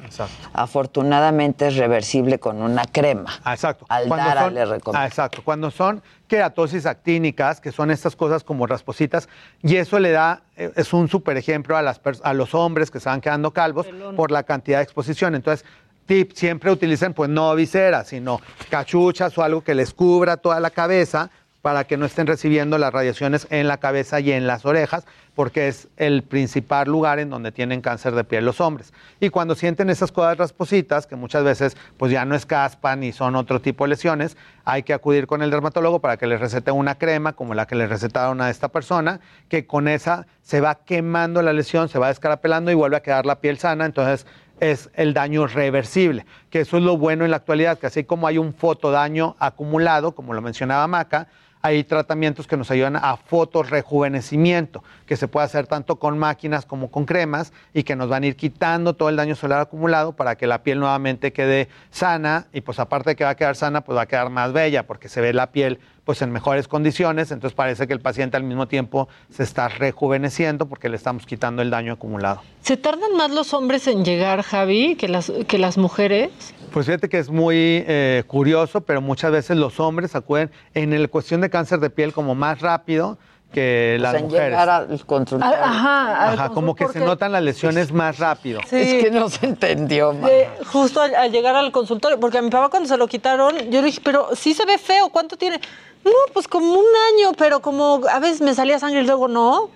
Afortunadamente es reversible con una crema. Ah, exacto. Aldara son- le recomiendo. Ah, exacto. Cuando son queratosis actínicas, que son estas cosas como raspositas, y eso le da, eh, es un super ejemplo a, las a los hombres que se van quedando calvos por la cantidad de exposición. Entonces, tip, siempre utilicen pues no viseras, sino cachuchas o algo que les cubra toda la cabeza para que no estén recibiendo las radiaciones en la cabeza y en las orejas, porque es el principal lugar en donde tienen cáncer de piel los hombres. Y cuando sienten esas cosas raspositas, que muchas veces pues ya no es caspa ni son otro tipo de lesiones, hay que acudir con el dermatólogo para que les recete una crema como la que le recetaron a esta persona, que con esa se va quemando la lesión, se va descarapelando y vuelve a quedar la piel sana, entonces es el daño reversible, que eso es lo bueno en la actualidad, que así como hay un fotodaño acumulado, como lo mencionaba Maca, hay tratamientos que nos ayudan a fotorrejuvenecimiento, que se puede hacer tanto con máquinas como con cremas y que nos van a ir quitando todo el daño solar acumulado para que la piel nuevamente quede sana. Y pues aparte de que va a quedar sana, pues va a quedar más bella porque se ve la piel pues en mejores condiciones, entonces parece que el paciente al mismo tiempo se está rejuveneciendo porque le estamos quitando el daño acumulado. ¿Se tardan más los hombres en llegar, Javi, que las, que las mujeres? Pues fíjate que es muy eh, curioso, pero muchas veces los hombres acuden en la cuestión de cáncer de piel como más rápido que O las sea, en mujeres. llegar al consultorio. Ajá, al Ajá, como que se notan las lesiones más rápido. Sí. Es que no se entendió. De- justo al, al llegar al consultorio, porque a mi papá cuando se lo quitaron, yo le dije, pero sí se ve feo, ¿cuánto tiene? No, pues como un año, pero como a veces me salía sangre y luego no,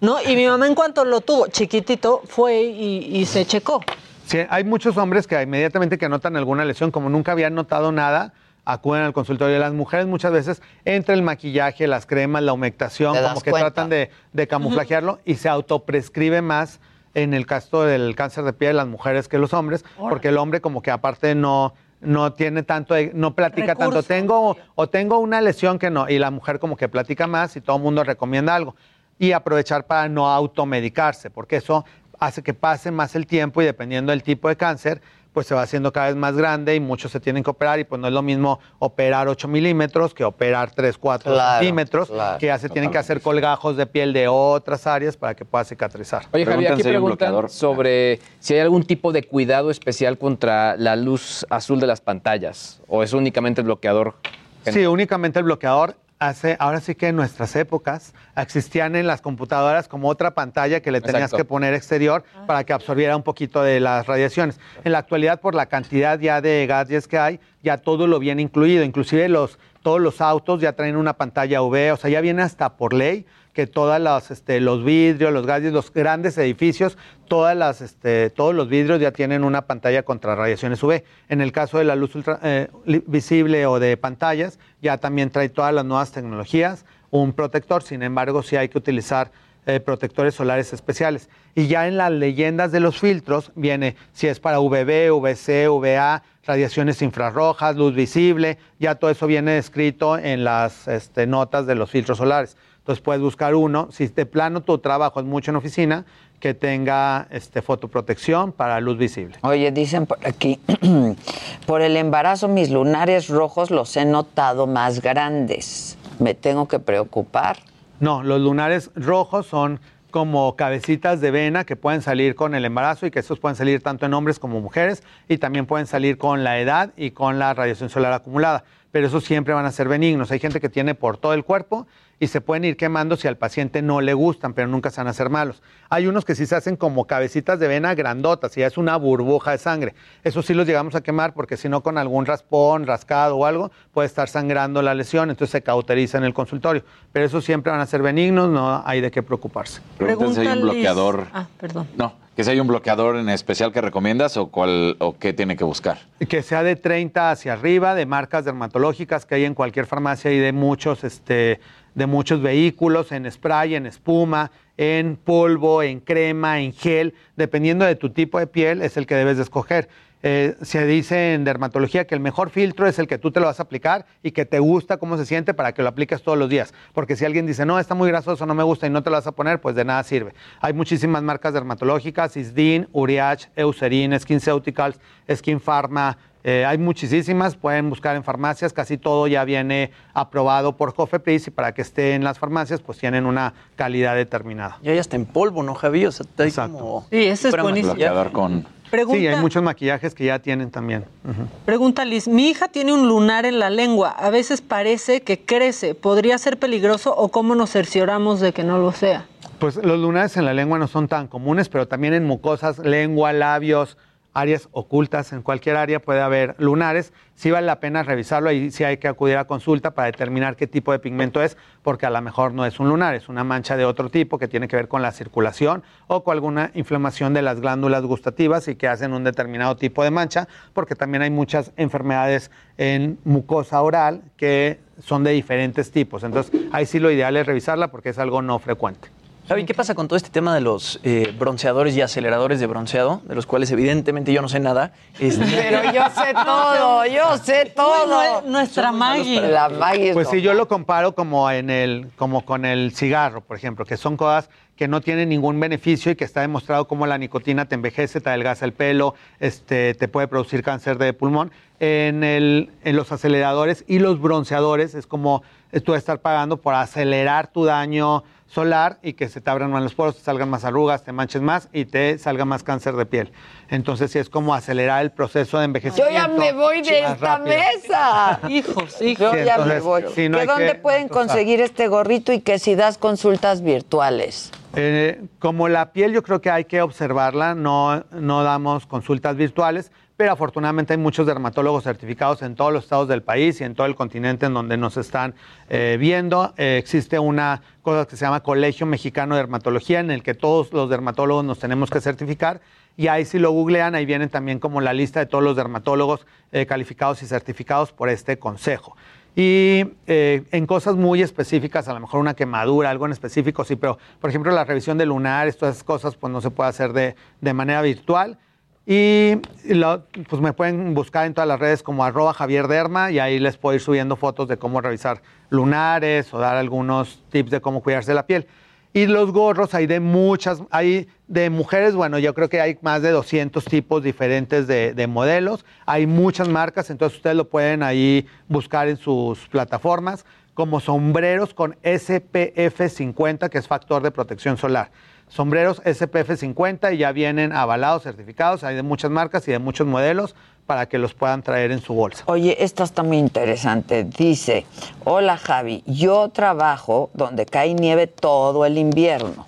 ¿no? Y mi mamá en cuanto lo tuvo chiquitito fue y, y se checó. Sí, hay muchos hombres que inmediatamente que notan alguna lesión, como nunca habían notado nada, acuden al consultorio. Las mujeres muchas veces, entre el maquillaje, las cremas, la humectación, como que cuenta. tratan de, de camuflajearlo y se autoprescribe más en el caso del cáncer de piel las mujeres que los hombres, porque el hombre como que aparte no no tiene tanto, no platica tanto. Tengo o tengo una lesión que no y la mujer como que platica más y todo el mundo recomienda algo y aprovechar para no automedicarse, porque eso hace que pase más el tiempo y dependiendo del tipo de cáncer, pues se va haciendo cada vez más grande y muchos se tienen que operar y pues no es lo mismo operar 8 milímetros que operar 3, 4 Claro, centímetros, claro, que ya se tienen que hacer colgajos de piel de otras áreas para que pueda cicatrizar. Oye, Javier, aquí preguntan sobre si hay algún tipo de cuidado especial contra la luz azul de las pantallas o es únicamente el bloqueador. Sí, únicamente el bloqueador. Hace, ahora sí que en nuestras épocas existían en las computadoras como otra pantalla que le tenías Exacto. que poner exterior para que absorbiera un poquito de las radiaciones. En la actualidad, por la cantidad ya de gadgets que hay, ya todo lo viene incluido. Inclusive los, todos los autos ya traen una pantalla UV, o sea, ya viene hasta por ley que todas las, este, los vidrios, los gadgets, los grandes edificios, todas las, este, todos los vidrios ya tienen una pantalla contra radiaciones UV. En el caso de la luz ultra, eh, visible o de pantallas, ya también trae todas las nuevas tecnologías, un protector, sin embargo, sí hay que utilizar eh, protectores solares especiales. Y ya en las leyendas de los filtros viene si es para UVB, VC, VA, radiaciones infrarrojas, luz visible, ya todo eso viene escrito en las este, notas de los filtros solares. Entonces puedes buscar uno, si de plano tu trabajo es mucho en oficina, que tenga este, fotoprotección para luz visible. Oye, dicen por aquí, (clears throat) por el embarazo mis lunares rojos los he notado más grandes. ¿Me tengo que preocupar? No, los lunares rojos son como cabecitas de vena que pueden salir con el embarazo y que estos pueden salir tanto en hombres como mujeres y también pueden salir con la edad y con la radiación solar acumulada. Pero esos siempre van a ser benignos. Hay gente que tiene por todo el cuerpo y se pueden ir quemando si al paciente no le gustan, pero nunca se van a hacer malos. Hay unos que sí se hacen como cabecitas de vena grandotas y ya es una burbuja de sangre. Eso sí los llegamos a quemar porque si no con algún raspón, rascado o algo puede estar sangrando la lesión, entonces se cauteriza en el consultorio. Pero esos siempre van a ser benignos, no hay de qué preocuparse. Pregúntense si hay un bloqueador. Ah, perdón. No, que si hay un bloqueador en especial que recomiendas o cuál o qué tiene que buscar. Que sea de 30 hacia arriba, de marcas dermatológicas que hay en cualquier farmacia y de muchos, este, de muchos vehículos, en spray, en espuma, en polvo, en crema, en gel, dependiendo de tu tipo de piel, es el que debes de escoger. Eh, se dice en dermatología que el mejor filtro es el que tú te lo vas a aplicar y que te gusta cómo se siente para que lo apliques todos los días. Porque si alguien dice, no, está muy grasoso, no me gusta y no te lo vas a poner, pues de nada sirve. Hay muchísimas marcas dermatológicas, Isdin, Uriach, Eucerin, SkinCeuticals, Skin Pharma, eh, hay muchísimas, pueden buscar en farmacias, casi todo ya viene aprobado por Cofepris y para que esté en las farmacias, pues tienen una calidad determinada. Ya está en polvo, ¿no, Javi? O sea, está ahí como... Sí, ese es buenísimo. Con Pregunta, Sí, hay muchos maquillajes que ya tienen también. Pregunta Liz, mi hija tiene un lunar en la lengua, a veces parece que crece, ¿podría ser peligroso o cómo nos cercioramos de que no lo sea? Pues los lunares en la lengua no son tan comunes, pero también en mucosas, lengua, labios, áreas ocultas, en cualquier área puede haber lunares. Sí vale la pena revisarlo y sí hay que acudir a consulta para determinar qué tipo de pigmento es, porque a lo mejor no es un lunar, es una mancha de otro tipo que tiene que ver con la circulación o con alguna inflamación de las glándulas gustativas y que hacen un determinado tipo de mancha, porque también hay muchas enfermedades en mucosa oral que son de diferentes tipos. Entonces, ahí sí lo ideal es revisarla porque es algo no frecuente. Javi, ¿qué pasa con todo este tema de los eh, bronceadores y aceleradores de bronceado, de los cuales evidentemente yo no sé nada? Este- (laughs) Pero yo sé todo, yo sé todo. Nuestra Maggie. La Maggie es Pues sí, yo lo comparo como en el, como con el cigarro, por ejemplo, que son cosas que no tienen ningún beneficio y que está demostrado cómo la nicotina te envejece, te adelgaza el pelo, este, te puede producir cáncer de pulmón. En, el, en los aceleradores y los bronceadores es como tú estar pagando por acelerar tu daño solar y que se te abran más los poros, te salgan más arrugas, te manches más y te salga más cáncer de piel. Entonces sí es como acelerar el proceso de Yo envejecimiento. ya me voy de esta rápido. Mesa. (laughs) Hijos, Yo hijos. Sí, ya me voy. sí, no ¿Que hay ¿Dónde que pueden conseguir este gorrito y que si das consultas virtuales? Eh, como la piel yo creo que hay que observarla, no, no damos consultas virtuales, pero afortunadamente hay muchos dermatólogos certificados en todos los estados del país y en todo el continente en donde nos están eh, viendo. Eh, existe una cosa que se llama Colegio Mexicano de Dermatología en el que todos los dermatólogos nos tenemos que certificar y ahí si lo googlean, ahí vienen también como la lista de todos los dermatólogos calificados y certificados por este consejo. Y eh, en cosas muy específicas, a lo mejor una quemadura, algo en específico, sí, pero por ejemplo la revisión de lunares, todas esas cosas, pues no se puede hacer de, de manera virtual. Y pues me pueden buscar en todas las redes como arroba Javier Derma y ahí les puedo ir subiendo fotos de cómo revisar lunares o dar algunos tips de cómo cuidarse la piel. Y los gorros hay de muchas, hay de mujeres, bueno, yo creo que hay más de 200 tipos diferentes de, de modelos, hay muchas marcas, entonces ustedes lo pueden ahí buscar en sus plataformas como sombreros con SPF 50, que es factor de protección solar. Sombreros SPF 50 y ya vienen avalados, certificados, hay de muchas marcas y de muchos modelos para que los puedan traer en su bolsa. Oye, esta está muy interesante. Dice, hola Javi, yo trabajo donde cae nieve todo el invierno.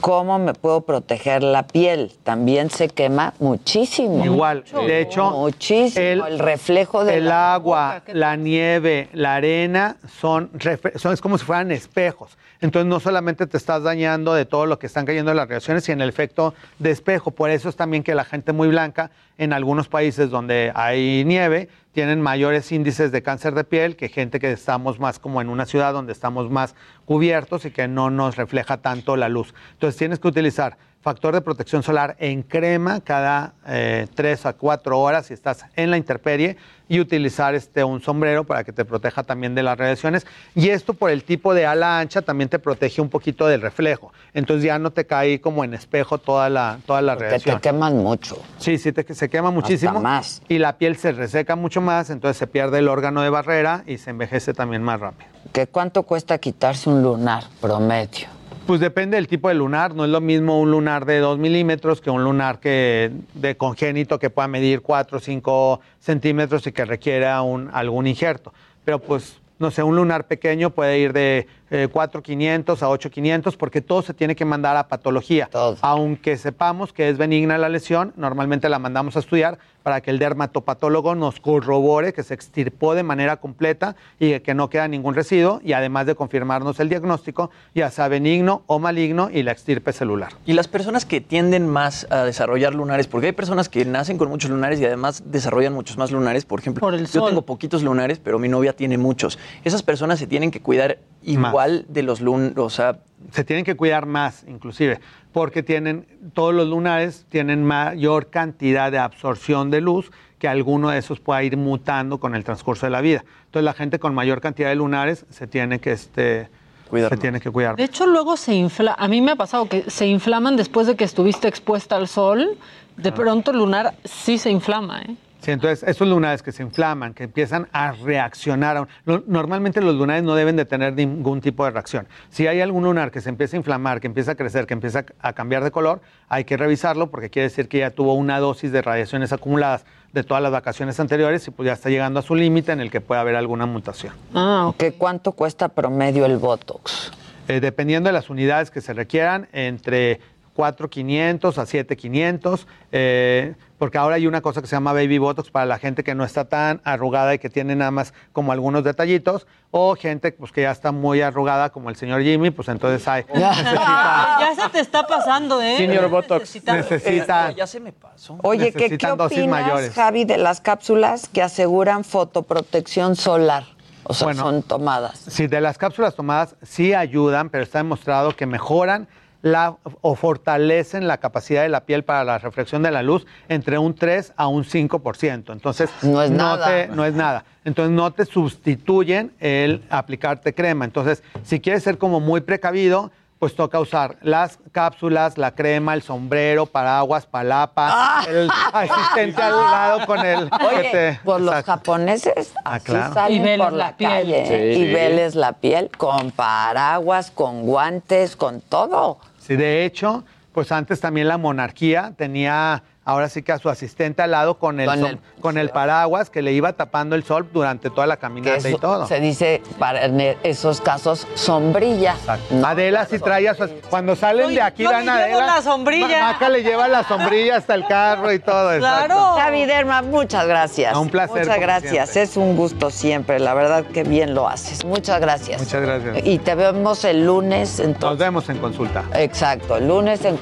¿Cómo me puedo proteger la piel? También se quema muchísimo. Igual, de hecho, muchísimo. El, reflejo de el agua, la nieve, la arena son es como si fueran espejos. Entonces no solamente te estás dañando de todo lo que están cayendo en las reacciones, sino el efecto de espejo. Por eso es también que la gente muy blanca en algunos países donde hay nieve tienen mayores índices de cáncer de piel que gente que estamos más como en una ciudad donde estamos más cubiertos y que no nos refleja tanto la luz. Entonces tienes que utilizar factor de protección solar en crema cada eh, 3 a 4 horas si estás en la intemperie y utilizar este, un sombrero para que te proteja también de las radiaciones. Y esto por el tipo de ala ancha también te protege un poquito del reflejo. Entonces ya no te cae como en espejo toda la, toda la radiación. te queman mucho. Sí, sí, te, se quema muchísimo. más. Y la piel se reseca mucho más, entonces se pierde el órgano de barrera y se envejece también más rápido. ¿Que ¿Cuánto cuesta quitarse un lunar promedio? Pues depende del tipo de lunar. No es lo mismo un lunar de 2 milímetros que un lunar que de congénito que pueda medir 4 o 5 centímetros y que requiera un, algún injerto. Pero pues, no sé, un lunar pequeño puede ir de eh, 4,500 a 8,500 porque todo se tiene que mandar a patología. Aunque sepamos que es benigna la lesión, normalmente la mandamos a estudiar para que el dermatopatólogo nos corrobore que se extirpó de manera completa y que no queda ningún residuo y además de confirmarnos el diagnóstico, ya sea benigno o maligno y la extirpe celular. Y las personas que tienden más a desarrollar lunares, porque hay personas que nacen con muchos lunares y además desarrollan muchos más lunares, por ejemplo, yo sol. tengo poquitos lunares, pero mi novia tiene muchos. Esas personas se tienen que cuidar igual de los lunares, o sea, se tienen que cuidar más, inclusive, porque tienen, todos los lunares tienen mayor cantidad de absorción de luz que alguno de esos pueda ir mutando con el transcurso de la vida. Entonces la gente con mayor cantidad de lunares se tiene que este, se tiene que cuidar. De hecho, luego se infla. A mí me ha pasado que se inflaman después de que estuviste expuesta al sol. De pronto el lunar sí se inflama, ¿eh? Sí, entonces esos lunares que se inflaman, que empiezan a reaccionar, a- lo- normalmente los lunares no deben de tener ningún tipo de reacción. Si hay algún lunar que se empieza a inflamar, que empieza a crecer, que empieza a cambiar de color, hay que revisarlo porque quiere decir que ya tuvo una dosis de radiaciones acumuladas de todas las vacaciones anteriores y pues ya está llegando a su límite en el que puede haber alguna mutación. Ah, ¿Que ¿Cuánto cuesta promedio el Botox? Eh, dependiendo de las unidades que se requieran, entre 4,500 a 7,500, eh, porque ahora hay una cosa que se llama Baby Botox para la gente que no está tan arrugada y que tiene nada más como algunos detallitos, o gente pues, que ya está muy arrugada como el señor Jimmy, pues entonces hay, necesita, (laughs) Ya se te está pasando, ¿eh? Senior Botox. Necesita- necesita, ya se me pasó. Oye, ¿qué, ¿qué opinas, mayores. Javi, de las cápsulas que aseguran fotoprotección solar? O sea, Bueno. son tomadas. Sí, de las cápsulas tomadas sí ayudan, pero está demostrado que mejoran la, o fortalecen la capacidad de la piel para la reflexión de la luz entre un 3 a un 5%. Entonces, No es nada. te- no es nada. Entonces, no te sustituyen el aplicarte crema. Entonces, si quieres ser como muy precavido, pues toca usar las cápsulas, la crema, el sombrero, paraguas, palapa, el asistente al lado con el... Oye, te- pues los Exacto. japoneses Ah, así claro. salen Y veles por la, la piel. calle. Sí. y veles la piel con paraguas, con guantes, con todo. Sí, de hecho, pues antes también la monarquía tenía ahora sí que a su asistente al lado con el, Con el- con el paraguas que le iba tapando el sol durante toda la caminata y eso todo. se dice para en esos casos sombrilla. Adela sí trae a su... Cuando salen de aquí dan Adela... la sombrilla. Ma- Maca le lleva la sombrilla hasta el carro y todo. exacto. Javi Derma, muchas gracias. Un placer, Muchas gracias. siempre. Es un gusto siempre. La verdad que bien lo haces. Muchas gracias. Muchas gracias. Y te vemos el lunes. Nos Entonces. vemos en consulta. Exacto, el lunes en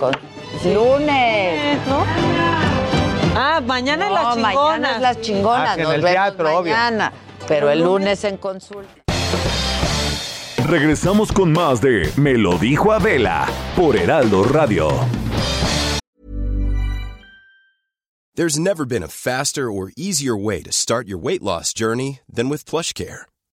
Lunes. ¿no? Ah, mañana es la No, chingona. mañana es las chingonas. Ah, en Nos el vemos teatro, obvio. mañana. Pero el lunes en consulta. Regresamos con más de Me lo dijo Adela por Heraldo Radio. There's never been a faster or easier way to start your weight loss journey than with PlushCare.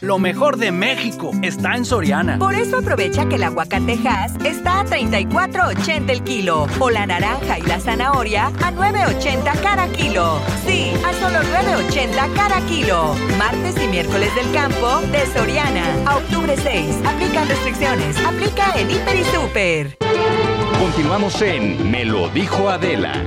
Lo mejor de México está en Soriana. Por eso aprovecha que el aguacatejas está a 34.80 el kilo o la naranja y la zanahoria a 9.80 cada kilo. Sí, a solo 9.80 cada kilo. Martes y miércoles del campo de Soriana a octubre 6. Aplican restricciones. Aplica en Hiper y Super. Continuamos en Me lo dijo Adela.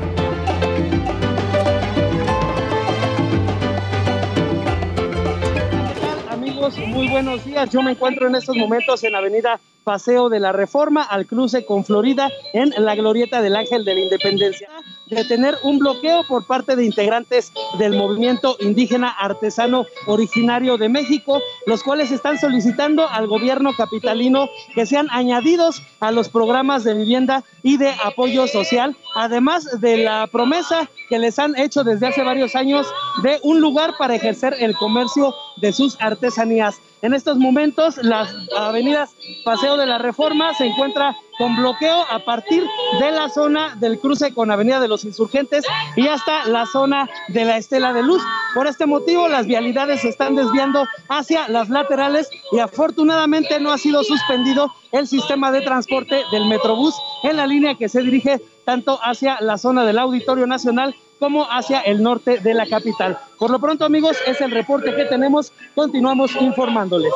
Muy buenos días. Yo me encuentro en estos momentos en Avenida Paseo de la Reforma, al cruce con Florida, en la glorieta del Ángel de la Independencia, de tener un bloqueo por parte de integrantes del movimiento indígena artesano originario de México, los cuales están solicitando al gobierno capitalino que sean añadidos a los programas de vivienda y de apoyo social, además de la promesa que les han hecho desde hace varios años de un lugar para ejercer el comercio de sus artesanías. En estos momentos, las avenidas Paseo de la Reforma se encuentra con bloqueo a partir de la zona del cruce con Avenida de los Insurgentes y hasta la zona de la Estela de Luz. Por este motivo, las vialidades se están desviando hacia las laterales y afortunadamente no ha sido suspendido el sistema de transporte del Metrobús en la línea que se dirige tanto hacia la zona del Auditorio Nacional como hacia el norte de la capital. Por lo pronto, amigos, es el reporte que tenemos. Continuamos informándoles.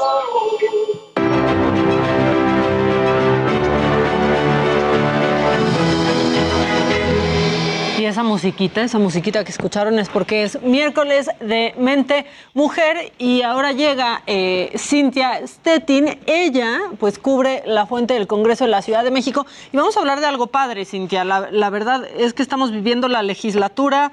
Esa musiquita, esa musiquita que escucharon es porque es miércoles de Mente Mujer y ahora llega eh, Cintia Stettin. Ella pues cubre la fuente del Congreso de la Ciudad de México y vamos a hablar de algo padre, Cintia. La, la verdad es que estamos viviendo la legislatura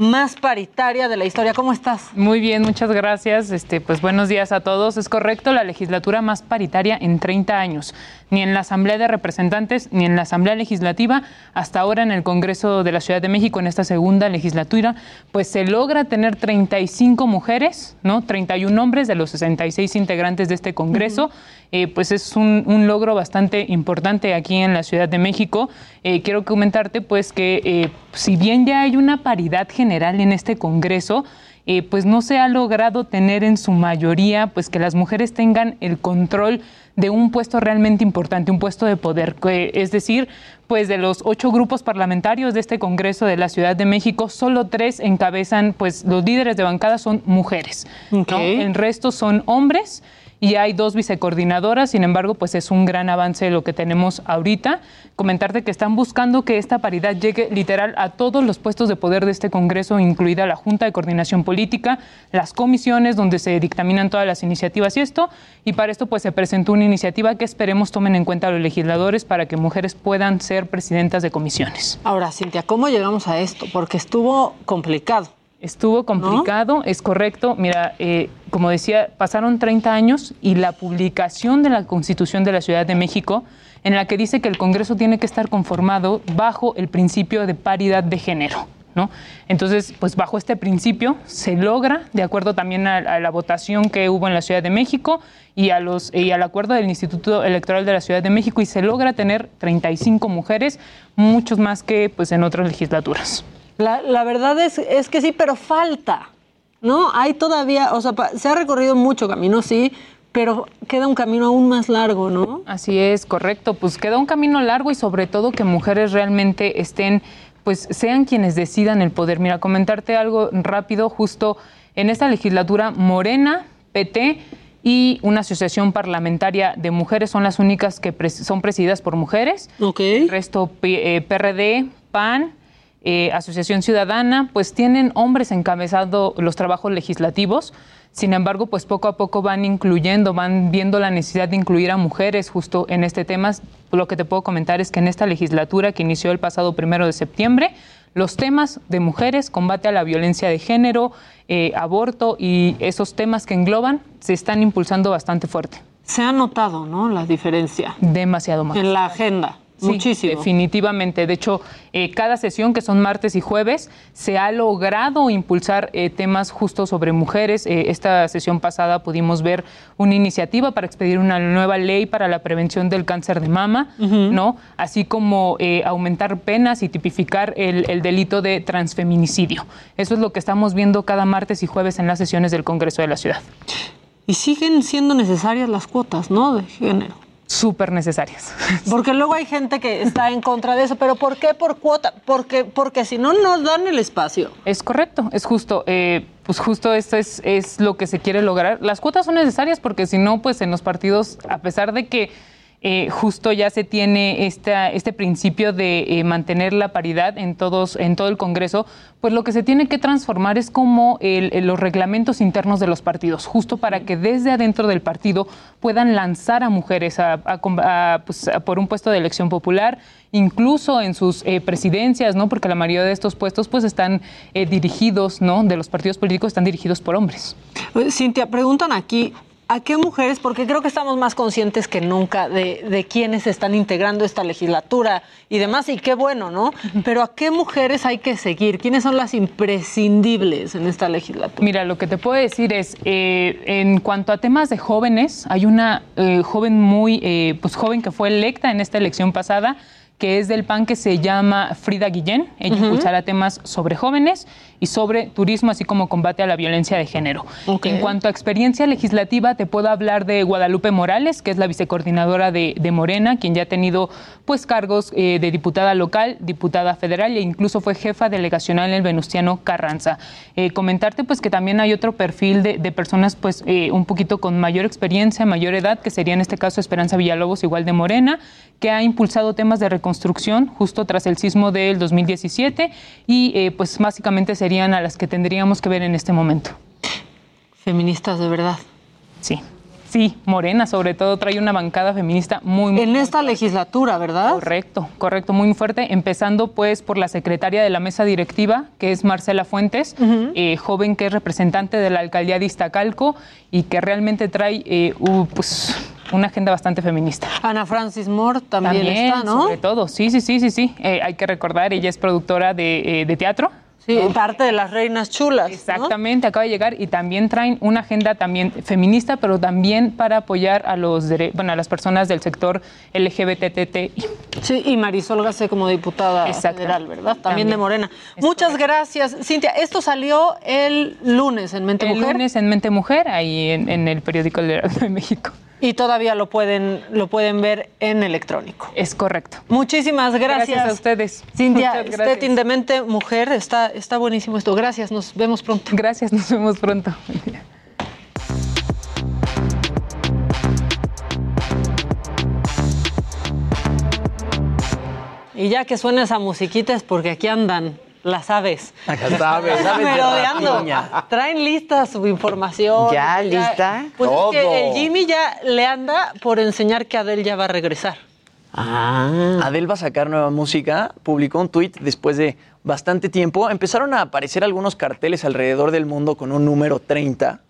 más paritaria de la historia. ¿Cómo estás? Muy bien, muchas gracias. Este, pues buenos días a todos. Es correcto, la legislatura más paritaria en 30 años. Ni en la Asamblea de Representantes, ni en la Asamblea Legislativa, hasta ahora en el Congreso de la Ciudad de México, en esta segunda legislatura, pues se logra tener 35 mujeres, ¿no? 31 hombres de los 66 integrantes de este Congreso. Eh, pues es un, un logro bastante importante aquí en la Ciudad de México. Eh, quiero comentarte pues que eh, si bien ya hay una paridad general en este Congreso, eh, pues no se ha logrado tener en su mayoría pues que las mujeres tengan el control de un puesto realmente importante, un puesto de poder, que- es decir, pues de los ocho grupos parlamentarios de este Congreso de la Ciudad de México, solo tres encabezan, pues los líderes de bancada son mujeres, ¿no? el resto son hombres y hay dos vicecoordinadoras, sin embargo, pues es un gran avance lo que tenemos ahorita. Comentarte que están buscando que esta paridad llegue literal a todos los puestos de poder de este Congreso, incluida la Junta de Coordinación Política, las comisiones donde se dictaminan todas las iniciativas y esto, y para esto pues se presentó una iniciativa que esperemos tomen en cuenta los legisladores para que mujeres puedan ser presidentas de comisiones. Ahora, Cintia, ¿cómo llegamos a esto? Porque estuvo complicado. Estuvo complicado, es correcto. Mira, eh, como decía, pasaron 30 años y la publicación de la Constitución de la Ciudad de México, en la que dice que el Congreso tiene que estar conformado bajo el principio de paridad de género. ¿no? Entonces, pues bajo este principio se logra, de acuerdo también a, a la votación que hubo en la Ciudad de México y, a los, y al acuerdo del Instituto Electoral de la Ciudad de México, y se logra tener 35 mujeres, muchos más que pues, en otras legislaturas. La, la verdad es, es que sí, pero falta, ¿no? Hay todavía, o sea, pa- se ha recorrido mucho camino, sí, pero queda un camino aún más largo, ¿no? Así es, correcto. Pues queda un camino largo y sobre todo que mujeres realmente estén, pues sean quienes decidan el poder. Mira, comentarte algo rápido, justo en esta legislatura, Morena, PT y una asociación parlamentaria de mujeres son las únicas que son presididas por mujeres. Ok. El resto, P- eh, PRD, PAN, eh, Asociación Ciudadana, pues tienen hombres encabezando los trabajos legislativos. Sin embargo, pues poco a poco van incluyendo, van viendo la necesidad de incluir a mujeres justo en este tema. Lo que te puedo comentar es que en esta legislatura que inició el pasado primero de septiembre, los temas de mujeres, combate a la violencia de género, eh, aborto y esos temas que engloban se están impulsando bastante fuerte. Se ha notado, ¿no? La diferencia. Demasiado más. En la agenda. Sí, Muchísimo. Definitivamente. De hecho, eh, cada sesión, que son martes y jueves, se ha logrado impulsar eh, temas justo sobre mujeres. Eh, esta sesión pasada pudimos ver una iniciativa para expedir una nueva ley para la prevención del cáncer de mama, ¿no? Así como eh, aumentar penas y tipificar el, el delito de transfeminicidio. Eso es lo que estamos viendo cada martes y jueves en las sesiones del Congreso de la Ciudad. Y siguen siendo necesarias las cuotas, ¿no? De género. Súper necesarias. (laughs) Porque luego hay gente que está en contra de eso, pero ¿por qué por cuota? Porque, porque si no nos dan el espacio. Es correcto, es justo. eh, pues justo esto es, es lo que se quiere lograr. Las cuotas son necesarias porque si no, pues en los partidos, a pesar de que eh, justo ya se tiene esta, este principio de eh, mantener la paridad en, todos, en todo el Congreso, pues lo que se tiene que transformar es como el- el- los reglamentos internos de los partidos, justo para que desde adentro del partido puedan lanzar a mujeres a- a com- a, pues, por un puesto de elección popular, incluso en sus eh, presidencias, ¿no? porque la mayoría de estos puestos pues están eh, dirigidos, ¿no? de los partidos políticos están dirigidos por hombres. Cintia, preguntan aquí, ¿a qué mujeres? Porque creo que estamos más conscientes que nunca de, de quiénes están integrando esta legislatura y demás, y qué bueno, ¿no? Pero ¿a qué mujeres hay que seguir? ¿Quiénes son las imprescindibles en esta legislatura? Mira, lo que te puedo decir es, eh, en cuanto a temas de jóvenes, hay una eh, joven muy, eh, pues joven que fue electa en esta elección pasada, que es del PAN que se llama Frida Guillén. Ella Ujú. impulsará temas sobre jóvenes y sobre turismo, así como combate a la violencia de género. En cuanto a experiencia legislativa, te puedo hablar de Guadalupe Morales, que es la vicecoordinadora de, de Morena, quien ya ha tenido pues cargos eh, de diputada local, diputada federal e incluso fue jefa delegacional en el Venustiano Carranza. Eh, comentarte pues que también hay otro perfil de, de personas pues eh, un poquito con mayor experiencia, mayor edad, que sería en este caso Esperanza Villalobos, igual de Morena, que ha impulsado temas de reconstrucción justo tras el sismo del 2017 y eh, pues básicamente serían a las que tendríamos que ver en este momento. Feministas de verdad. Sí. Sí, Morena sobre todo trae una bancada feminista muy, muy En esta legislatura, ¿verdad? Correcto, correcto, muy fuerte, empezando pues por la secretaria de la mesa directiva, que es Marcela Fuentes, eh, joven que es representante de la alcaldía de Iztacalco y que realmente trae eh, pues, una agenda bastante feminista. Ana Francis Moore también, está, ¿no? Sobre todo, sí, sí, sí, sí, sí. Eh, hay que recordar, ella es productora de, de teatro. Sí, parte de las reinas chulas. Exactamente, acaba de llegar y también traen una agenda también feminista, pero también para apoyar a los bueno, a las personas del sector LGBTTI. Sí, y Marisol Gacé como diputada federal, ¿verdad? También, También. de Morena. Muchas gracias. Cintia, esto salió el lunes en Mente El Mujer. lunes en Mente Mujer, ahí en, en el periódico El de México. Y todavía lo pueden, lo pueden ver en electrónico. Es correcto. Muchísimas gracias. Gracias a ustedes. Cintia. Stettin de Mente Mujer, está, está buenísimo esto. Gracias, nos vemos pronto. Gracias, nos vemos pronto. Y ya que suena esa musiquita es porque aquí andan las aves. Las aves, las Merodeando. Traen lista su información. ¿Ya lista? Pues Todo. es que el Jimmy ya le anda por enseñar que Adele ya va a regresar. Ah. Adele va a sacar nueva música, publicó un tuit después de bastante tiempo. Empezaron a aparecer algunos carteles alrededor del mundo con un número 30.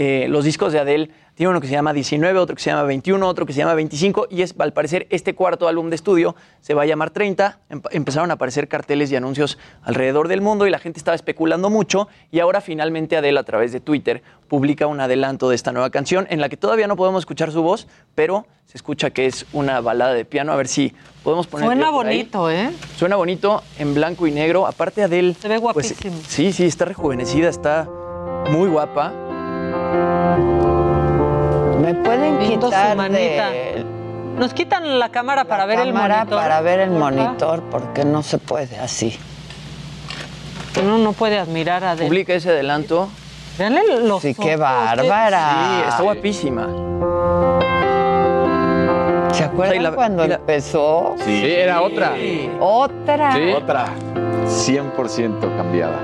Eh, los discos de Adele tienen uno que se llama 19, otro que se llama 21, otro que se llama 25 y es al parecer este cuarto álbum de estudio se va a llamar 30. Em- empezaron a aparecer carteles y anuncios alrededor del mundo y la gente estaba especulando mucho y ahora finalmente Adele a través de Twitter publica un adelanto de esta nueva canción en la que todavía no podemos escuchar su voz, pero se escucha que es una balada de piano. A ver si podemos poner. Suena bonito, ¿eh? Suena bonito en blanco y negro. Aparte Adele. Se ve guapísimo. sí, sí, está rejuvenecida, está muy guapa. ¿Me pueden quitar manita. de Nos quitan la cámara para ver el cámara monitor. para ver el monitor? Porque no se puede así. Uno no puede admirar a Adele. Publica ese adelanto. Veanle los Sí, qué bárbara. Sí, está guapísima. ¿Se acuerdan la- cuando la- empezó? Sí, era otra. Otra. Sí. Otra. 100% cambiada.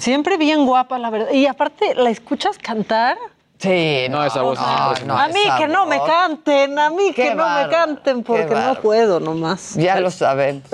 Siempre bien guapa, la verdad. Y aparte, ¿la escuchas cantar? Sí, No, esa voz es impresionante. a mí esa que no me canten, a mí Qué que no me canten, porque no puedo nomás. Ya lo saben. (laughs)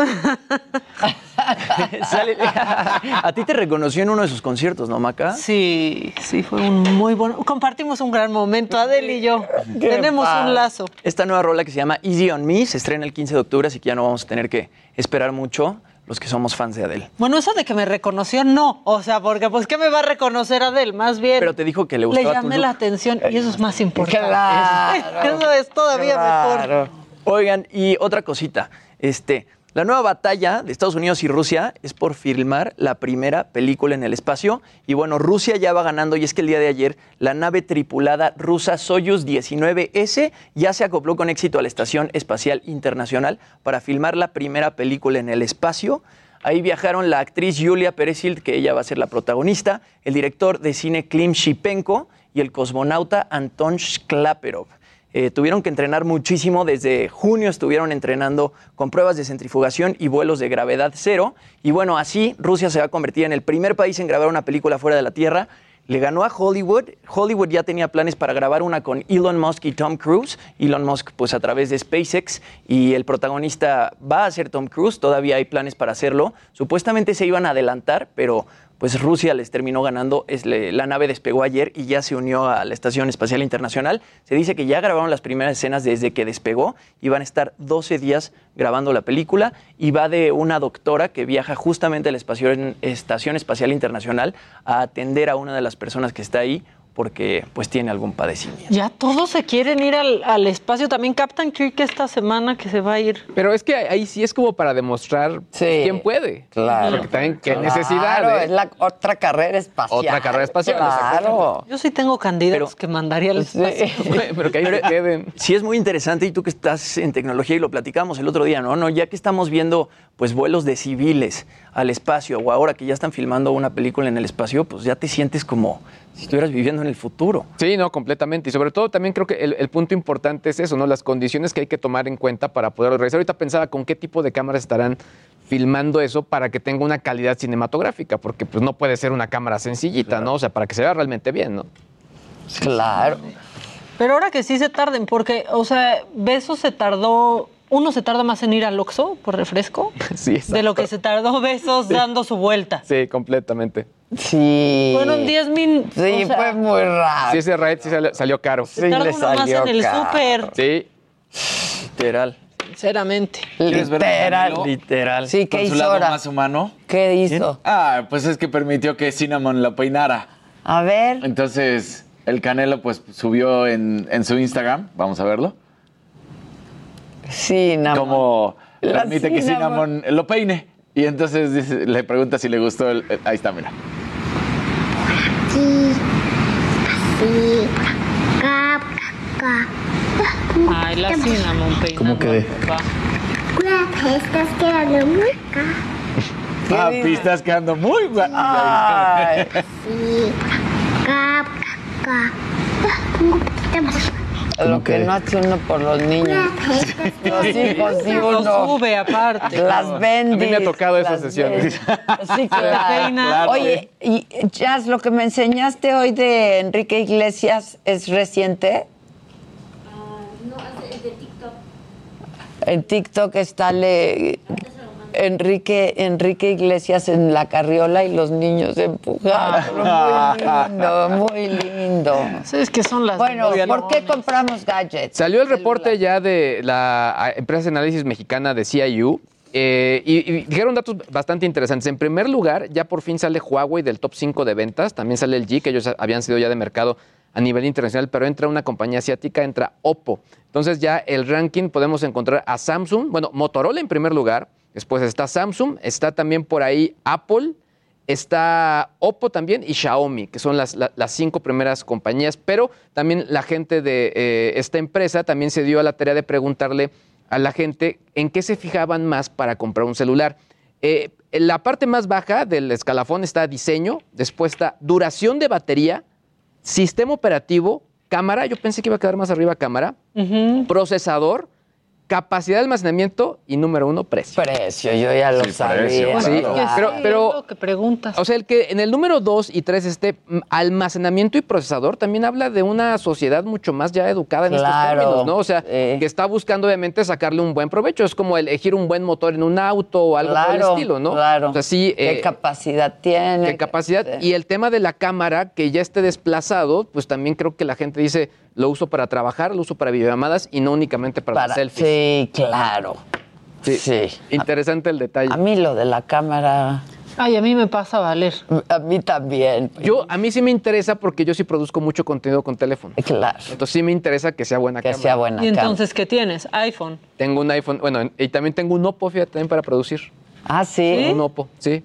(laughs) A ti te reconoció en uno de sus conciertos, ¿no, Maca? Sí, sí, fue un muy bueno. Compartimos un gran momento, Adel y yo. Tenemos un lazo. Esta nueva rola que se llama Easy on Me se estrena el 15 de octubre, así que ya no vamos a tener que esperar mucho los que somos fans de Adele. Bueno, eso de que me reconoció, no. O sea, porque pues, ¿qué me va a reconocer Adel? Más bien. Pero te dijo que le Le gustaba tu llamé la atención y eso es más importante. Claro. (laughs) Eso es todavía mejor. Oigan, y otra cosita. Este, la nueva batalla de Estados Unidos y Rusia es por filmar la primera película en el espacio. Y bueno, Rusia ya va ganando. Y es que el día de ayer, la nave tripulada rusa Soyuz 19S ya se acopló con éxito a la Estación Espacial Internacional para filmar la primera película en el espacio. Ahí viajaron la actriz Yulia Peresild, que ella va a ser la protagonista, el director de cine Klim Shipenko y el cosmonauta Anton Sklaperov. Eh, tuvieron que entrenar muchísimo, desde junio estuvieron entrenando con pruebas de centrifugación y vuelos de gravedad cero. Y bueno, así Rusia se va a convertir en el primer país en grabar una película fuera de la Tierra. Le ganó a Hollywood. Hollywood ya tenía planes para grabar una con Elon Musk y Tom Cruise. Elon Musk, pues a través de SpaceX. Y el protagonista va a ser Tom Cruise. Todavía hay planes para hacerlo. Supuestamente se iban a adelantar, pero pues Rusia les terminó ganando. La nave despegó ayer y ya se unió a la Estación Espacial Internacional. Se dice que ya grabaron las primeras escenas desde que despegó y van a estar 12 días grabando la película. Y va de una doctora que viaja justamente a la Estación Espacial Internacional a atender a una de las personas que está ahí porque pues tiene algún padecimiento. Ya todos se quieren ir al, al espacio. También Captain Kirk esta semana que se va a ir. Pero es que ahí sí es como para demostrar quién puede. claro. Porque también qué Claro, necesidad. ¿eh? es la otra carrera espacial. Otra carrera espacial, Claro. Yo sí tengo candidatos que mandaría al espacio. (laughs) Pero que ahí se queden. Sí es muy interesante y tú que estás en tecnología y lo platicamos el otro día, ¿no? no ya que estamos viendo pues vuelos de civiles al espacio o ahora que ya están filmando una película en el espacio, pues ya te sientes como si estuvieras viviendo en el futuro. Sí, no, completamente. Y sobre todo también creo que el, el punto importante es eso, ¿no? Las condiciones que hay que tomar en cuenta para poder realizar. Ahorita pensaba con qué tipo de cámaras estarán filmando eso para que tenga una calidad cinematográfica, porque pues no puede ser una cámara sencillita, ¿no? O sea, para que se vea realmente bien, ¿no? Claro. Pero ahora que sí se tarden, porque, o sea, Besos se tardó. Uno se tarda más en ir al Oxxo por refresco (laughs) Sí, exacto. de lo que se tardó Besos dando su vuelta. Sí, completamente. Sí. Fueron 10 minutos. Sí, fue muy raro. Sí, ese raid sí salió, salió caro. Se tarda uno más en el súper. Sí. Literal. Sinceramente. ¿Quieres ver a Literal. Literal. Sí, ¿qué Con su hizo lado ahora? más humano. ¿Qué hizo? Ah, pues es que permitió que Cinnamon la peinara. A ver. Entonces, el Canelo pues subió en, en su Instagram, vamos a verlo, Sí, nada como permite que Cinnamon. Cinnamon lo peine. Y entonces dice- le pregunta si le gustó el, el- Ahí está, mira. Ay, la cinnamon peina. ¿Cómo quedé? Estás quedando muy Ah, pistas quedando muy guay. Ay. (laughs) Sí. Cap, cap. Un poquito más. Lo que no hace uno por los niños. (laughs) Los hijos sí Lo uno. sube aparte. Las bendis. A mí me ha tocado esa las sesión. bendis. Sí, claro. Claro. Oye, y Jazz, lo que me enseñaste hoy de Enrique Iglesias es reciente. No, es de TikTok. En TikTok está le, Enrique, Enrique Iglesias en la carriola y los niños empujando. (laughs) Muy lindo, muy lindo. ¿Sabes qué son las Bueno? ¿por qué compramos gadgets? Salió el reporte ya de la empresa de análisis mexicana de CIU. eh, y, y dijeron datos bastante interesantes. En primer lugar, ya por fin sale Huawei del top 5 de ventas. También sale el G, que ellos habían sido ya de mercado a nivel internacional, pero entra una compañía asiática, entra Oppo. Entonces ya el ranking podemos encontrar a Samsung, bueno, Motorola en primer lugar, después está Samsung, está también por ahí Apple, está Oppo también y Xiaomi, que son las, la- las cinco primeras compañías, pero también la gente de eh, esta empresa también se dio a la tarea de preguntarle a la gente en qué se fijaban más para comprar un celular. Eh, en la parte más baja del escalafón está diseño, después está duración de batería, sistema operativo, cámara, yo pensé que iba a quedar más arriba cámara, procesador capacidad de almacenamiento y número uno, precio. Precio, yo ya lo Sí, sabía. precio, Sí, claro. pero, pero lo que preguntas. o sea, el que en el número 2 y 3 esté mm, almacenamiento y procesador también habla de una sociedad mucho más ya educada en Claro, estos términos, ¿no? O sea, que está buscando obviamente sacarle un buen provecho. Es como elegir un buen motor en un auto o algo por el Claro, estilo, ¿no? claro. O sea, sí. ¿Qué eh, capacidad tiene? qué capacidad. Y el tema de la cámara, que ya esté desplazado, pues también creo que la gente dice, lo uso para trabajar, lo uso para videollamadas y no únicamente para, Para- selfies. Sí, claro. Sí. Interesante el detalle. A mí lo de la cámara. Ay, a mí me pasa a valer. A mí también. Yo, a mí sí me interesa porque yo sí produzco mucho contenido con teléfono. Claro. Entonces sí me interesa que sea buena Que cámara. sea buena ¿Y entonces qué tienes? iPhone. Tengo un iPhone, bueno, y también tengo un Oppo, fíjate, también para producir. Ah, sí. Un Oppo, sí.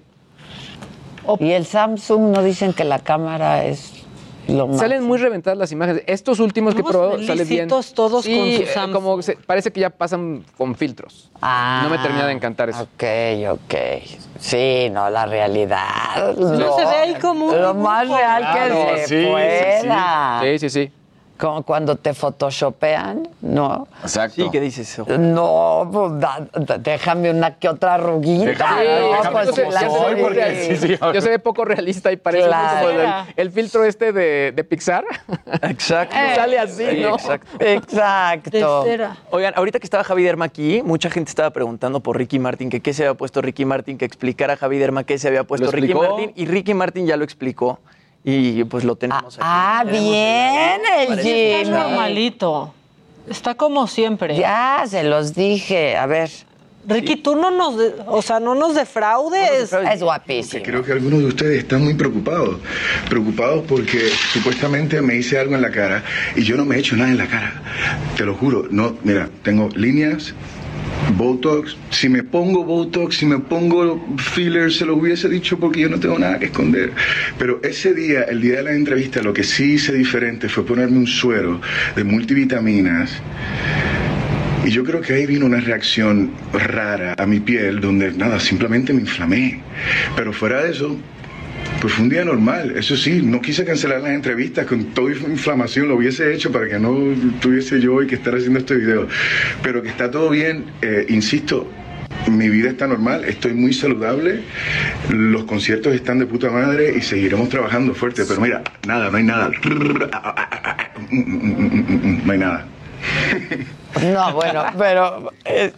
Y el Samsung no dicen que la cámara es lo. Salen muy reventadas las imágenes. Estos últimos que he probado sale bien. todos Sí, con eh, Samsung. como se- parece que ya pasan con filtros. Ah, no me termina de encantar eso. Ok, ok. Sí, no, la realidad. No, se ve ahí como un Lo más real Claro, que se sí, sí, sí. pueda. Sí, sí, sí. Como cuando te photoshopean, ¿no? Exacto. Sí, ¿qué dices eso? No, pues da- da- déjame una que otra ruguita. Déjame- no, déjame pues, soy, sí, sí, Yo se ve poco realista y parece Claro. como el, el filtro este de, de Pixar. Exacto. (laughs) Sale así, Sí, ¿no? Exacto. Exacto. Oigan, ahorita que estaba Javi Derma aquí, mucha gente estaba preguntando por Ricky Martin, que qué se había puesto Ricky Martin, que explicara a Javi Derma qué se había puesto ¿Lo Ricky? Martin. Y Ricky Martin ya lo explicó. Y pues lo tenemos aquí. Ah, bien, el Jimmy. Está normalito. Está como siempre. Ya, se los dije. A ver. Ricky, tú no nos, de- o sea, no nos defraudes. Es guapísimo. Creo que algunos de ustedes están muy preocupados. Preocupados porque supuestamente me hice algo en la cara y yo no me he hecho nada en la cara. Te lo juro. No, mira, tengo líneas, Botox. Si me pongo Botox, si me pongo filler, se lo hubiese dicho porque yo no tengo nada que esconder. Pero ese día, el día de la entrevista, lo que sí hice diferente fue ponerme un suero de multivitaminas. Y yo creo que ahí vino una reacción rara a mi piel donde nada, simplemente me inflamé. Pero fuera de eso, pues fue un día normal. Eso sí, no quise cancelar las entrevistas con toda inflamación, lo hubiese hecho para que no tuviese yo hoy que estar haciendo este video. Pero que está todo bien, eh, insisto. Mi vida está normal, estoy muy saludable, los conciertos están de puta madre y seguiremos trabajando fuerte. Pero mira, nada, no hay nada. No hay nada. No, bueno, pero eh,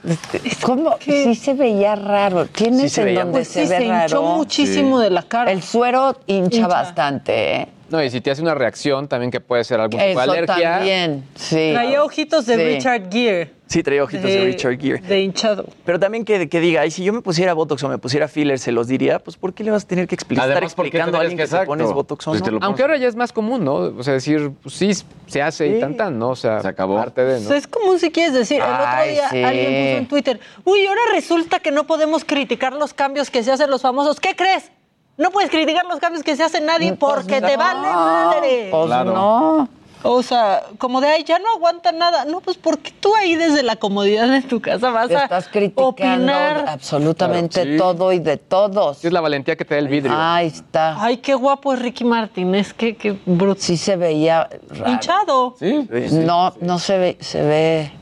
¿cómo? Sí se veía raro. ¿Tienes Sí en veía donde muy- se Sí, ve se hinchó raro? muchísimo de la cara. El suero hincha, Hincha. bastante, ¿eh? No, y si te hace una reacción también que puede ser algún tipo de alergia. también, sí. Traía ojitos de Sí. Richard Gere. Sí, traía ojitos de, Richard Gere. De hinchado. Pero también que, que diga, y si yo me pusiera Botox o me pusiera filler, se los diría, pues ¿por qué le vas a tener que explicar, estar Además, ¿por qué explicando a alguien que- que, te pones Botox o Pues no? Aunque ahora ya es más común, ¿no? O sea, decir, pues sí, se hace y tan tan, ¿no? O sea, Se acabó. parte de, O ¿no? sea, es común si quieres decir. El otro Ay, día sí. alguien puso en Twitter, uy, ahora resulta que no podemos criticar los cambios que se hacen los famosos. ¿Qué crees? No puedes criticar los cambios que se hace nadie Pues porque te no, vale madre. Pues Claro. no. O sea, como de ahí ya no aguanta nada. No, pues porque tú ahí desde la comodidad de tu casa vas a Estás criticando opinar. absolutamente Claro, sí. todo y de todos. Sí, es la valentía que te da el vidrio. Ahí está. Ay, qué guapo es Ricky Martin. Es que, qué bruto. Sí se veía raro. Hinchado. Sí. No, no se ve, se ve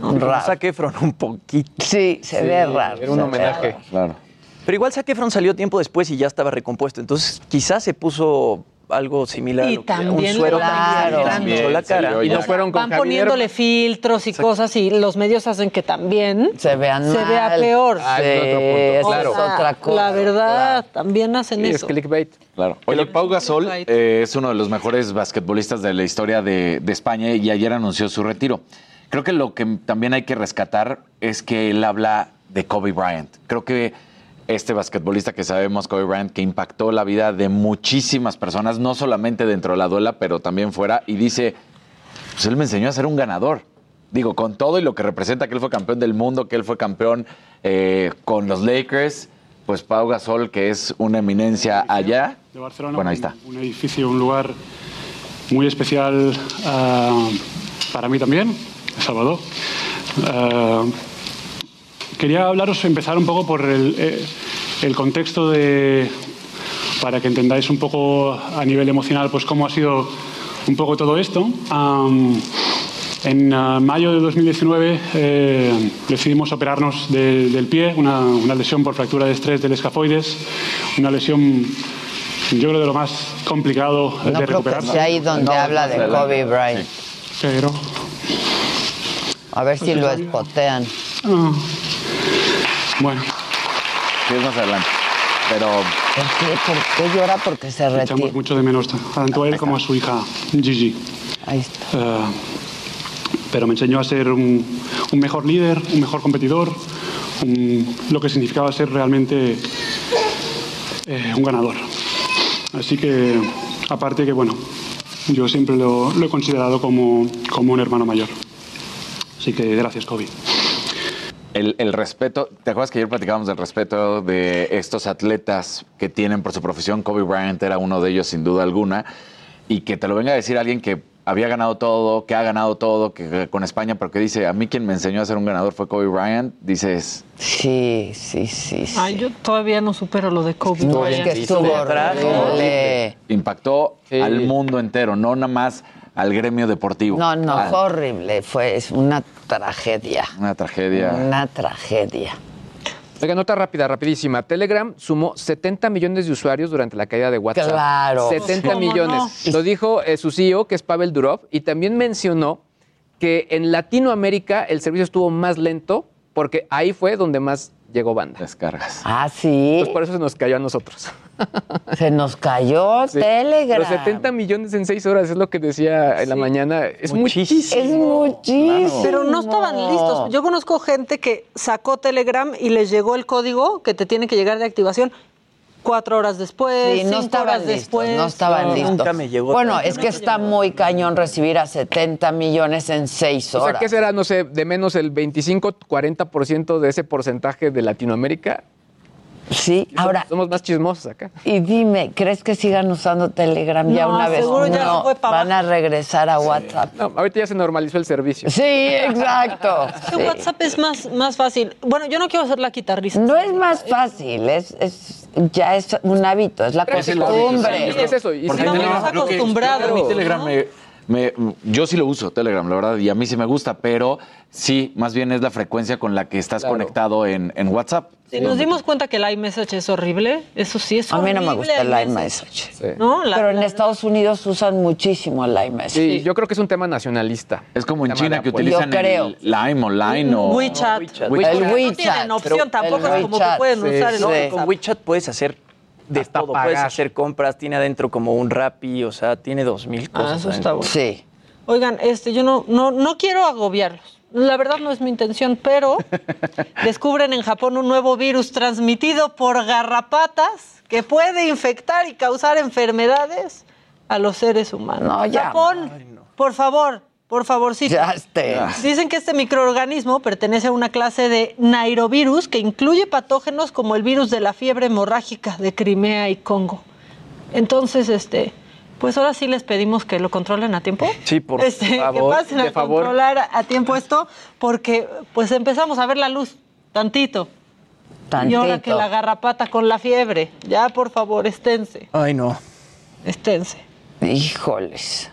raro. Zac Efron un poquito. Sí, se ve raro. Era un homenaje. raro. Claro. Pero igual Zac Efron salió tiempo después y ya estaba recompuesto. Entonces quizás se puso algo similar. Y a lo que- también un suero van también. la cara. Y no fueron con Van Javier. poniéndole filtros y cosas y los medios hacen que también Se vean se mal. vea peor. Ah, Sí, es otro punto. esa Claro. es otra cosa. La verdad, también hacen Sí, es eso. clickbait. Claro. Oye, Pau Gasol eh, es uno de los mejores basquetbolistas de la historia de, de España y ayer anunció su retiro. Creo que lo que también hay que rescatar es que él habla de Kobe Bryant. Creo que este basquetbolista que sabemos, Kobe Bryant, que impactó la vida de muchísimas personas, no solamente dentro de la duela, pero también fuera, y dice, pues él me enseñó a ser un ganador. Digo, con todo y lo que representa que él fue campeón del mundo, que él fue campeón eh, con los Lakers, pues Pau Gasol, que es una eminencia allá. de Barcelona. Bueno, ahí está. Un, edificio, un lugar muy especial ah, para mí también, Salvador. Ah, quería hablaros, empezar un poco por el, eh, el contexto de, para que entendáis un poco a nivel emocional, pues cómo ha sido un poco todo esto. Am, En ah, mayo de 2019 eh, decidimos operarnos de- del pie, una, una lesión por fractura de estrés del escafoides, una lesión, yo creo, de lo más complicado No de creo que recuperar. sea ahí donde habla de Kobe Bryant. Pero A ver si lo espotean. Ah, bueno. Sí, es más adelante. Pero. ¿Por qué, ¿Por qué llora? Porque se echamos retira. mucho de menos tanto a él como a su hija Gigi. Ahí está. Eh, pero me enseñó a ser un, un mejor líder, un mejor competidor, un- lo que significaba ser realmente eh, un ganador. Así que, aparte que, bueno, yo siempre lo, lo he considerado como, como un hermano mayor. Así que gracias, Kobe. El, el respeto, ¿te acuerdas que ayer platicábamos del respeto de estos atletas que tienen por su profesión? Kobe Bryant era uno de ellos sin duda alguna. Y que te lo venga a decir alguien que había ganado todo, que ha ganado todo, que con España, pero que dice, a mí quien me enseñó a ser un ganador fue Kobe Bryant, dices... Sí, sí, sí. Ay, yo todavía no supero lo de Kobe. No, es que estuvo horrible. Impactó al mundo entero, no nada más al gremio deportivo. No, no, Ah, fue horrible. Fue una tragedia. Una tragedia. Una tragedia. Oiga, nota rápida, rapidísima. Telegram sumó 70 millones de usuarios durante la caída de WhatsApp. Claro. 70 ¿Cómo millones. no? Lo dijo eh, su CEO, que es Pavel Durov, y también mencionó que en Latinoamérica el servicio estuvo más lento porque ahí fue donde más llegó banda. Descargas. Ah, sí. Pues por eso se nos cayó a nosotros. Se nos cayó (laughs) Sí. Telegram. Los 70 millones en 6 horas es lo que decía en la mañana. Es muchísimo. Es muchísimo. Pero no estaban listos. Yo conozco gente que sacó Telegram y les llegó el código que te tiene que llegar de activación cuatro horas después, Sí, no cinco estaban horas listos, después. no estaban listos. Nunca me llegó Bueno, tanto. es que está muy cañón recibir a 70 millones en 6 O horas. sea, ¿qué será? No sé, de menos el 25-40% de ese porcentaje de Latinoamérica. Sí, ahora. Somos más chismosos acá. Y dime, ¿crees que sigan usando Telegram ya No, una vez? seguro ya no, se fue van a regresar a WhatsApp. No, ahorita ya se normalizó el servicio. Sí, exacto. (laughs) Sí. WhatsApp es más, más fácil. Bueno, yo no quiero hacer la guitarrista. No es más fácil, es, es ya es un hábito, es la costumbre. sí. Es eso, y Porque si no, Telegram, estamos creo que- acostumbrados, creo que a mí Telegram ¿no? me- me- yo sí lo uso, Telegram, la verdad, y a mí sí me gusta, pero sí, más bien es la frecuencia con la que estás Claro. conectado en, en WhatsApp. Si nos dimos cuenta que el iMessage es horrible, eso sí es A mí horrible. no me gusta el iMessage. Sí. ¿No? La- Pero en la- Estados Unidos usan muchísimo el iMessage. Sí, yo creo que es un tema nacionalista. Es como en China que utilizan Yo creo. el Lime online o... WeChat. WeChat. WeChat. El No tienen opción, Pero tampoco es como que pueden sí, usar el sí. WhatsApp. Con WeChat puedes hacer de Hasta todo. Puedes hacer compras, tiene adentro como un Rappi, o sea, tiene dos mil cosas. Ah, eso está bueno. Sí. Oigan, este, yo no, no, no quiero agobiarlos. La verdad no es mi intención, pero (laughs) descubren en Japón un nuevo virus transmitido por garrapatas que puede infectar y causar enfermedades a los seres humanos. No, ya. Japón, por favor, por favorcito. Ya esté. Dicen que este microorganismo pertenece a una clase de nairovirus que incluye patógenos como el virus de la fiebre hemorrágica de Crimea y Congo. Entonces, este, pues ahora sí les pedimos que lo controlen a tiempo. Sí, por Este, favor. que pasen a favor. controlar a tiempo esto, porque pues empezamos a ver la luz tantito. Y ahora que Tantito. la garrapata con la fiebre, ya por favor, esténse, Ay, no. esténse. Híjoles.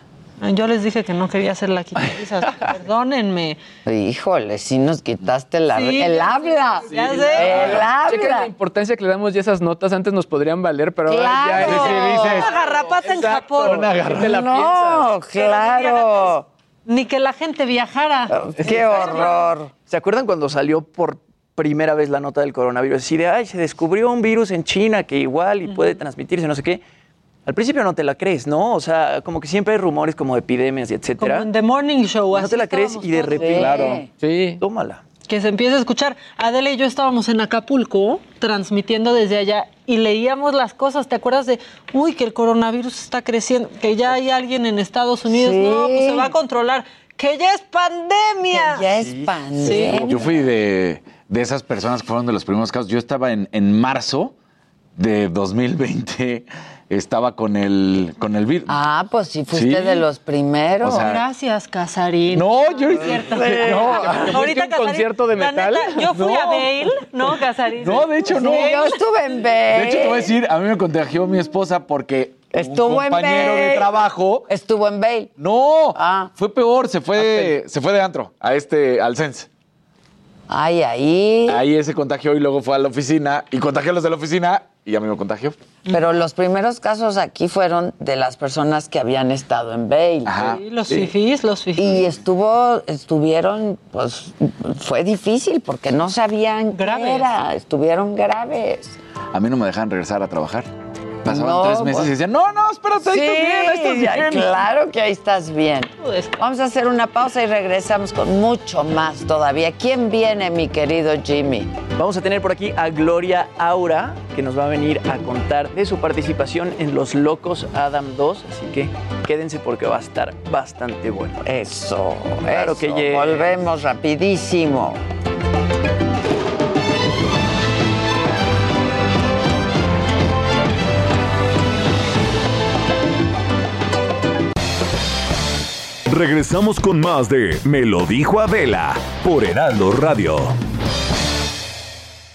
Yo les dije que no quería hacer la quitariza, (laughs) perdónenme. Híjoles, si nos quitaste la, Sí, el habla. sé, ya sé. El Chequen la habla. importancia que le damos ya a esas notas. Antes nos podrían valer, pero ahora Claro. ya es que dices. Una garrapata en Japón. una garrapata. La No, claro. Ni que la gente viajara. Qué horror. ¿Se acuerdan cuando salió por primera vez la nota del coronavirus? Así de, ay, se descubrió un virus en China que igual y puede transmitirse, no sé qué. Al principio no te la crees, ¿no? O sea, como que siempre hay rumores como de epidemias y Como etcétera. en The Morning Show. No así te la crees y de repente, Claro. Sí. tómala. Que se empieza a escuchar. Adela y yo estábamos en Acapulco transmitiendo desde allá y leíamos las cosas. ¿Te acuerdas de, uy, que el coronavirus está creciendo, que ya hay alguien en Estados Unidos? Sí. No, pues se va a controlar. Que ya es pandemia. Que ya es pandemia. Yo fui de, de esas personas que fueron de los primeros casos. Yo estaba en, en marzo de 2020, estaba con el, con el virus. Ah, pues sí, fuiste Sí. de los primeros. O sea, Gracias, Casarín. No, yo... Cierto. (laughs) No, (laughs) ¿Fuiste a un Casarín, concierto de la metal? neta, yo fui No. a Bale, ¿no, Casarín? No, de hecho no. Sí, yo estuve en B. De hecho, te voy a decir, a mí me contagió mi esposa porque Estuvo un en compañero de Bale. trabajo. Estuvo en Bale. No, fue peor, se fue, de, se fue de antro a este, al Sense. Ay, ahí. Ahí se contagió y luego fue a la oficina y contagió a los de la oficina y a mí me contagió. Pero los primeros casos aquí fueron de las personas que habían estado en Bale. Sí, los fifís, los fifís. Y estuvo, estuvieron, pues, fue difícil porque no sabían Graves. qué era. Estuvieron graves. A mí no me dejaban regresar a trabajar. Pasaban No, tres meses pues- y decían, no, no, espérate, ahí Sí, estás bien, ahí estás bien. claro que ahí estás bien. Vamos a hacer una pausa y regresamos con mucho más todavía. ¿Quién viene, mi querido Jimmy? Vamos a tener por aquí a Gloria Aura, que nos va a venir a contar de su participación en Los Locos Adam 2, así que quédense porque va a estar bastante bueno. Eso, Claro eso. que llegue. Volvemos rapidísimo. Regresamos con más de Me lo dijo Adela por Heraldo Radio.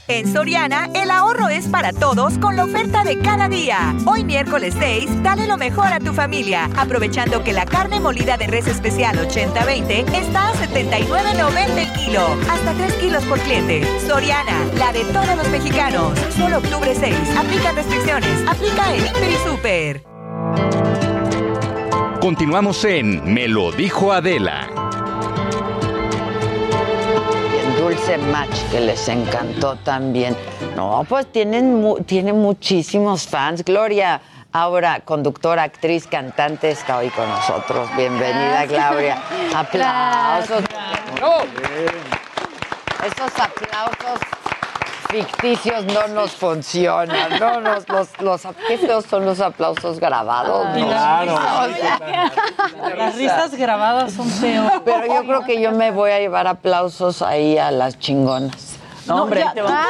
En Soriana, el ahorro es para todos con la oferta de cada día. Hoy miércoles 6, dale lo mejor a tu familia, aprovechando que la carne molida de res especial 80-20 está a 79.90 el kilo, hasta 3 kilos por cliente. Soriana, la de todos los mexicanos. Solo octubre 6, aplican restricciones, aplica en Hiper y Super. Continuamos en Me lo dijo Adela. El Dulce Match, que les encantó también. No, pues tienen mu- tiene muchísimos fans. Gloria, ahora conductora, actriz, cantante, está hoy con nosotros. Bienvenida. Gloria. (laughs) Aplausos. Bravo. Esos aplausos ficticios no nos funcionan. No nos, los, los, qué feos son los aplausos grabados. ¿no? las O risas. sea, Las risas grabadas son feos. Pero yo creo que yo me voy a llevar aplausos ahí a las chingonas. No, hombre, ya- ahí te va.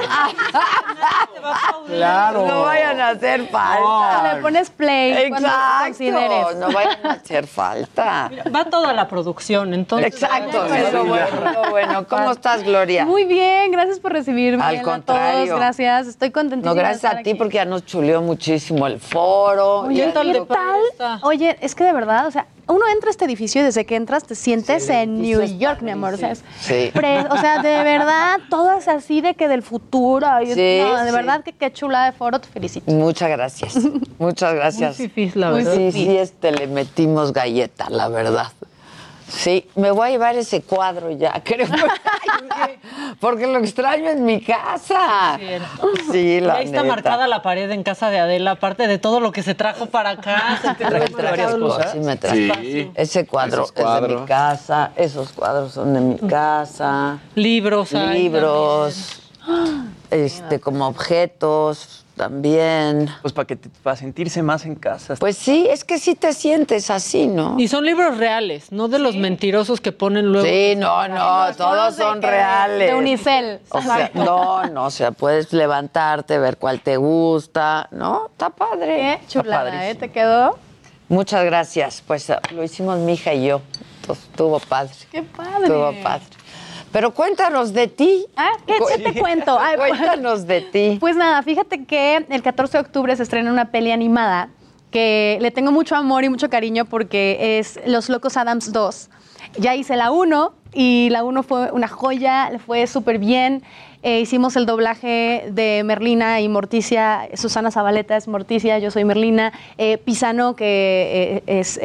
Claro. No vayan a hacer falta. Le pones play Exacto. consideres. No vayan a hacer falta. Va toda la producción, entonces. Exacto. Es lo bueno, lo bueno. ¿Cómo estás, Gloria? Muy bien, gracias por recibirme. Al a contrario. todos, gracias. Estoy contentísima. No, gracias de estar a ti aquí. porque ya nos chuleó muchísimo el foro. Oye, ¿qué tal? Oye, es que de verdad, o sea, uno entra a este edificio y desde que entras te sientes en New York, mi amor. O sea, es Sí. pre- o sea, de (laughs) verdad, todo es así de que del futuro. y- Sí, no, de sí. verdad que qué chula de foro, te felicito. Muchas gracias. (laughs) Muchas gracias. Muy la verdad. Sí, sí, este, le metimos galleta, la verdad. Sí, me voy a llevar ese cuadro ya, (laughs) creo. Porque lo extraño en mi casa. Sí, Y la ahí está neta. marcada la pared en casa de Adela, aparte de todo lo que se trajo para acá. (laughs) se trajo los- cosas, sí me traje. Sí. Ese cuadro es de mi casa, esos cuadros son de mi casa. Libros. hay Libros, este, como objetos también. Pues para que te- para sentirse más en casa. Pues sí, es que sí te sientes así, ¿no? Y son libros reales, no de los mentirosos que ponen luego. Sí, no, no, todos son reales. De Unicel. O sea, no, no, o sea, puedes levantarte, ver cuál te gusta, ¿no? Está padre. Qué Está chulada, ¿eh? ¿Te quedó? Muchas gracias. Pues lo hicimos mi hija y yo. Entonces, estuvo padre. Qué padre. Estuvo padre. Pero cuéntanos de ti. Ah, ¿qué, qué te cuento? (laughs) Ay, pues- Cuéntanos de ti. Pues nada, fíjate que el 14 de octubre se estrena una peli animada que le tengo mucho amor y mucho cariño porque es Los Locos Adams 2. Ya hice la 1 y la 1 fue una joya, le fue súper bien. Eh, hicimos el doblaje de Merlina y Morticia. Susana Zabaleta es Morticia, yo soy Merlina. Eh, Pisano, que eh, es...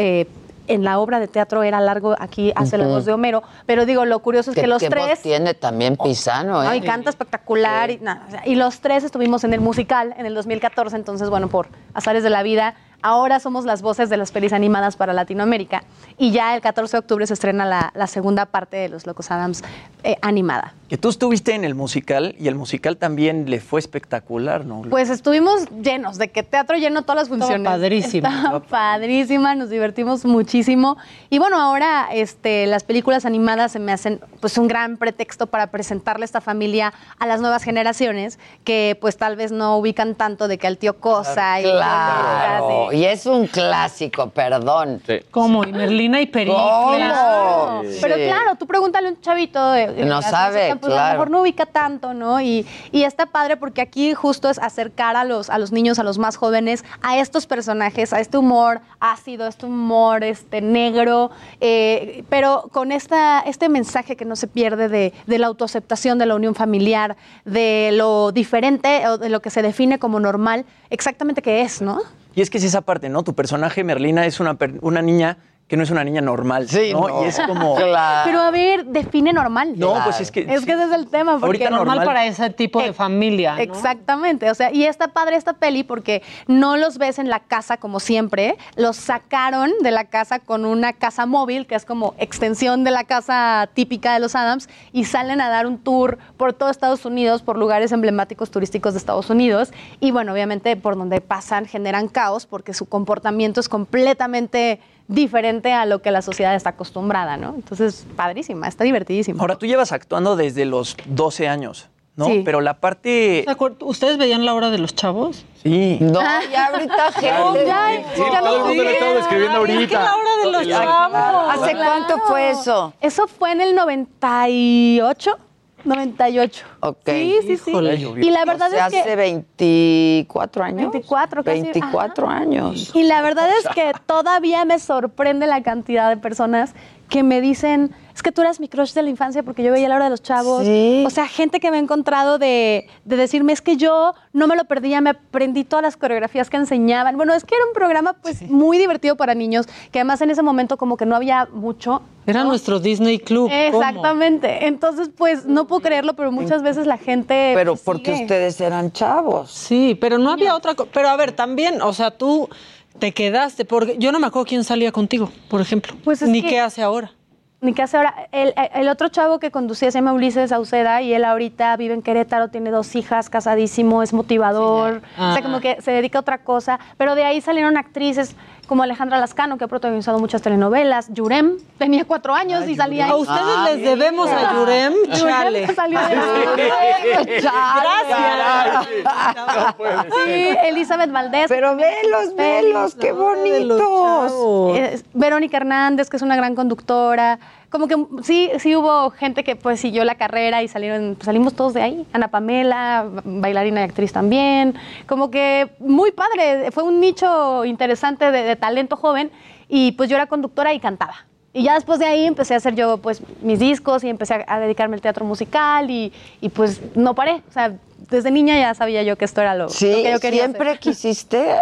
eh, en la obra de teatro era largo, aquí hace la voz de Homero. Pero digo, lo curioso es que los ¿Qué voz tres... tiene también Pisano, No, ¿eh? y canta espectacular. Y, nada, o sea, y los tres estuvimos en el musical en el 2014, entonces, bueno, por azares de la vida, ahora somos las voces de las pelis animadas para Latinoamérica. Y ya el 14 de octubre se estrena la, la segunda parte de Los Locos Adams eh, animada. Que tú estuviste en el musical y el musical también le fue espectacular, ¿no? Pues estuvimos llenos, de que teatro lleno todas las funciones. padrísimo. Estaba padrísima, nos divertimos muchísimo. Y bueno, ahora este, las películas animadas se me hacen pues un gran pretexto para presentarle esta familia a las nuevas generaciones que pues tal vez no ubican tanto de que al tío Cosa y Claro. Claro, y es un clásico, perdón. ¿Cómo? Y Merlina y Pericles. ¿Cómo? Pero Sí. claro, tú pregúntale a un chavito de, de No la sabe, pues, A claro. lo mejor no ubica tanto, ¿no? Y, y está padre porque aquí justo es acercar a los, a los niños, a los más jóvenes, a estos personajes, a este humor ácido, este humor este, negro, eh, pero con esta, este mensaje que no se pierde de, de la autoaceptación, de la unión familiar, de lo diferente o de lo que se define como normal, exactamente qué es, ¿no? Y es que es esa parte, ¿no? Tu personaje, Merlina, es una, una niña que no es una niña normal. Sí, ¿no? no. Y es como. (laughs) Pero a ver, define normal. No, pues es que- Es que ese es el tema. Porque Ahorita normal para ese tipo de familia. ¿no? Exactamente, o sea, y está padre esta peli porque no los ves en la casa como siempre, los sacaron de la casa con una casa móvil, que es como extensión de la casa típica de los Adams, y salen a dar un tour por todo Estados Unidos, por lugares emblemáticos turísticos de Estados Unidos, y bueno, obviamente por donde pasan generan caos porque su comportamiento es completamente diferente a lo que la sociedad está acostumbrada, ¿no? Entonces, padrísima, está divertidísima. Ahora, tú llevas actuando desde los 12 años, ¿no? Sí. Pero la parte. ¿Se acuer- ¿Ustedes veían la hora de los chavos? Sí. No, ya ahorita (laughs) gente. ya, Sí, ya todo el mundo lo estaba describiendo Es que ahorita. la hora de los chavos. ¿Hace cuánto fue eso? Eso fue en el 98. 98. Ok. Sí, sí, sí. Híjole. Y la verdad O sea, es que. hace 24 años. 24, casi. 24 años. Y la verdad es que todavía me sorprende la cantidad de personas que me dicen, es que tú eras mi crush de la infancia porque yo veía la hora de los chavos. Sí. O sea, gente que me ha encontrado de, de decirme, es que yo no me lo perdía, me aprendí todas las coreografías que enseñaban. Bueno, es que era un programa pues muy divertido para niños, que además en ese momento como que no había mucho. Era nuestro Disney Club. ¿cómo? Exactamente. Entonces, pues no puedo creerlo, pero muchas veces la gente... Pero pues, porque sigue. ustedes eran chavos. Sí, pero no había otra cosa. Pero a ver, también, o sea, tú te quedaste, porque yo no me acuerdo quién salía contigo, por ejemplo. Pues es Ni que- qué hace ahora. Ni que hace ahora. El, el otro chavo que conducía se llama Ulises Sauceda y él ahorita vive en Querétaro, tiene dos hijas, casadísimo, es motivador. Ah. O sea, como que se dedica a otra cosa. Pero de ahí salieron actrices como Alejandra Lascano, que ha protagonizado muchas telenovelas. Yurem tenía cuatro años y salía ahí. A ustedes les debemos a Yurem, chale. salió de Sí, Elizabeth Valdés. Pero velos, velos, qué bonitos. Eh, Verónica Hernández, que es una gran conductora. Como que sí, sí hubo gente que pues siguió la carrera y salieron, pues, salimos todos de ahí. Ana Pamela, bailarina y actriz también. Como que muy padre, fue un nicho interesante de, de talento joven y pues yo era conductora y cantaba. Y ya después de ahí empecé a hacer yo pues mis discos y empecé a, a dedicarme al teatro musical y, y, pues no paré. O sea, desde niña ya sabía yo que esto era lo, Sí, lo que yo quería siempre hacer. quisiste.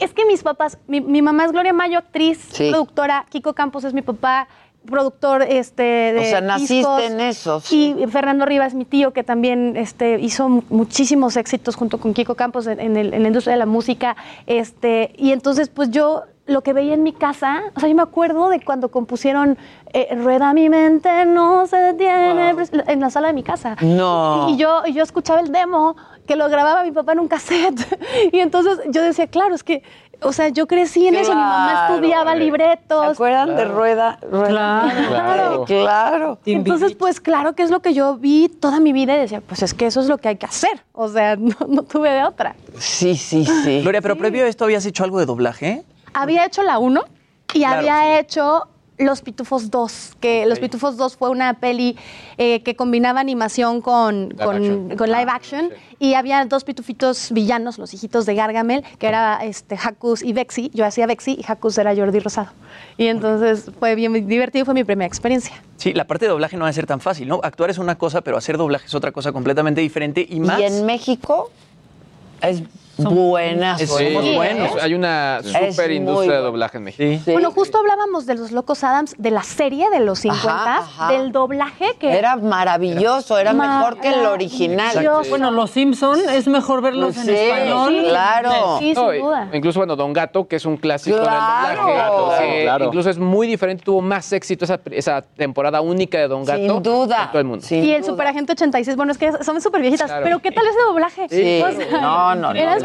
Es que mis papás, mi, mi mamá es Gloria Mayo, actriz, Sí. productora, Kiko Campos es mi papá, productor este, de O sea, naciste discos. en eso, Y Fernando Rivas, mi tío, que también este, hizo mu- muchísimos éxitos junto con Kiko Campos en, en el- en la industria de la música. Este, y entonces, pues yo lo que veía en mi casa, o sea, yo me acuerdo de cuando compusieron eh, Rueda mi mente, no se detiene, en la sala de mi casa. No. Y yo, y yo escuchaba el demo que lo grababa mi papá en un cassette. (laughs) Y entonces yo decía, claro, es que, o sea, yo crecí en eso, mi mamá estudiaba libretos. ¿Se acuerdan de Rueda? Rueda? Claro. Claro. claro. Entonces, pues claro que es lo que yo vi toda mi vida y decía, pues es que eso es lo que hay que hacer. O sea, (laughs) no, no tuve de otra. Sí, sí, sí. Gloria, pero previo a esto habías hecho algo de doblaje. Había hecho la 1 y Claro, había hecho Los Pitufos 2, que Los Pitufos 2 fue una peli eh, que combinaba animación con, Live con, action. con live action y había dos pitufitos villanos, los hijitos de Gargamel, que era este, Hakus y Vexi. Yo hacía Vexi y Hakus era Jordi Rosado. Y entonces fue bien divertido, fue mi primera experiencia. Sí, la parte de doblaje no va a ser tan fácil, ¿no? Actuar es una cosa, pero hacer doblaje es otra cosa completamente diferente y más. Y en México es buena. Es- somos somos buenos. Hay una super industria de doblaje en México. Bueno, justo hablábamos de los Locos Adams, de la serie de los 50, ajá. del doblaje que... Era maravilloso, era mejor que el original. Bueno, los Simpson es mejor verlos en Sí, español. sí, claro. Sí, sin duda. Incluso, bueno, Don Gato, que es un clásico Claro. en el doblaje. Claro, eh, claro. Incluso es muy diferente, tuvo más éxito esa, esa temporada única de Don Gato. Sin duda. en todo el mundo. Sin y el duda. Superagente 86, bueno, es que son súper viejitas, Claro. pero ¿qué tal ese doblaje? Sí, O sea, no, no, no. era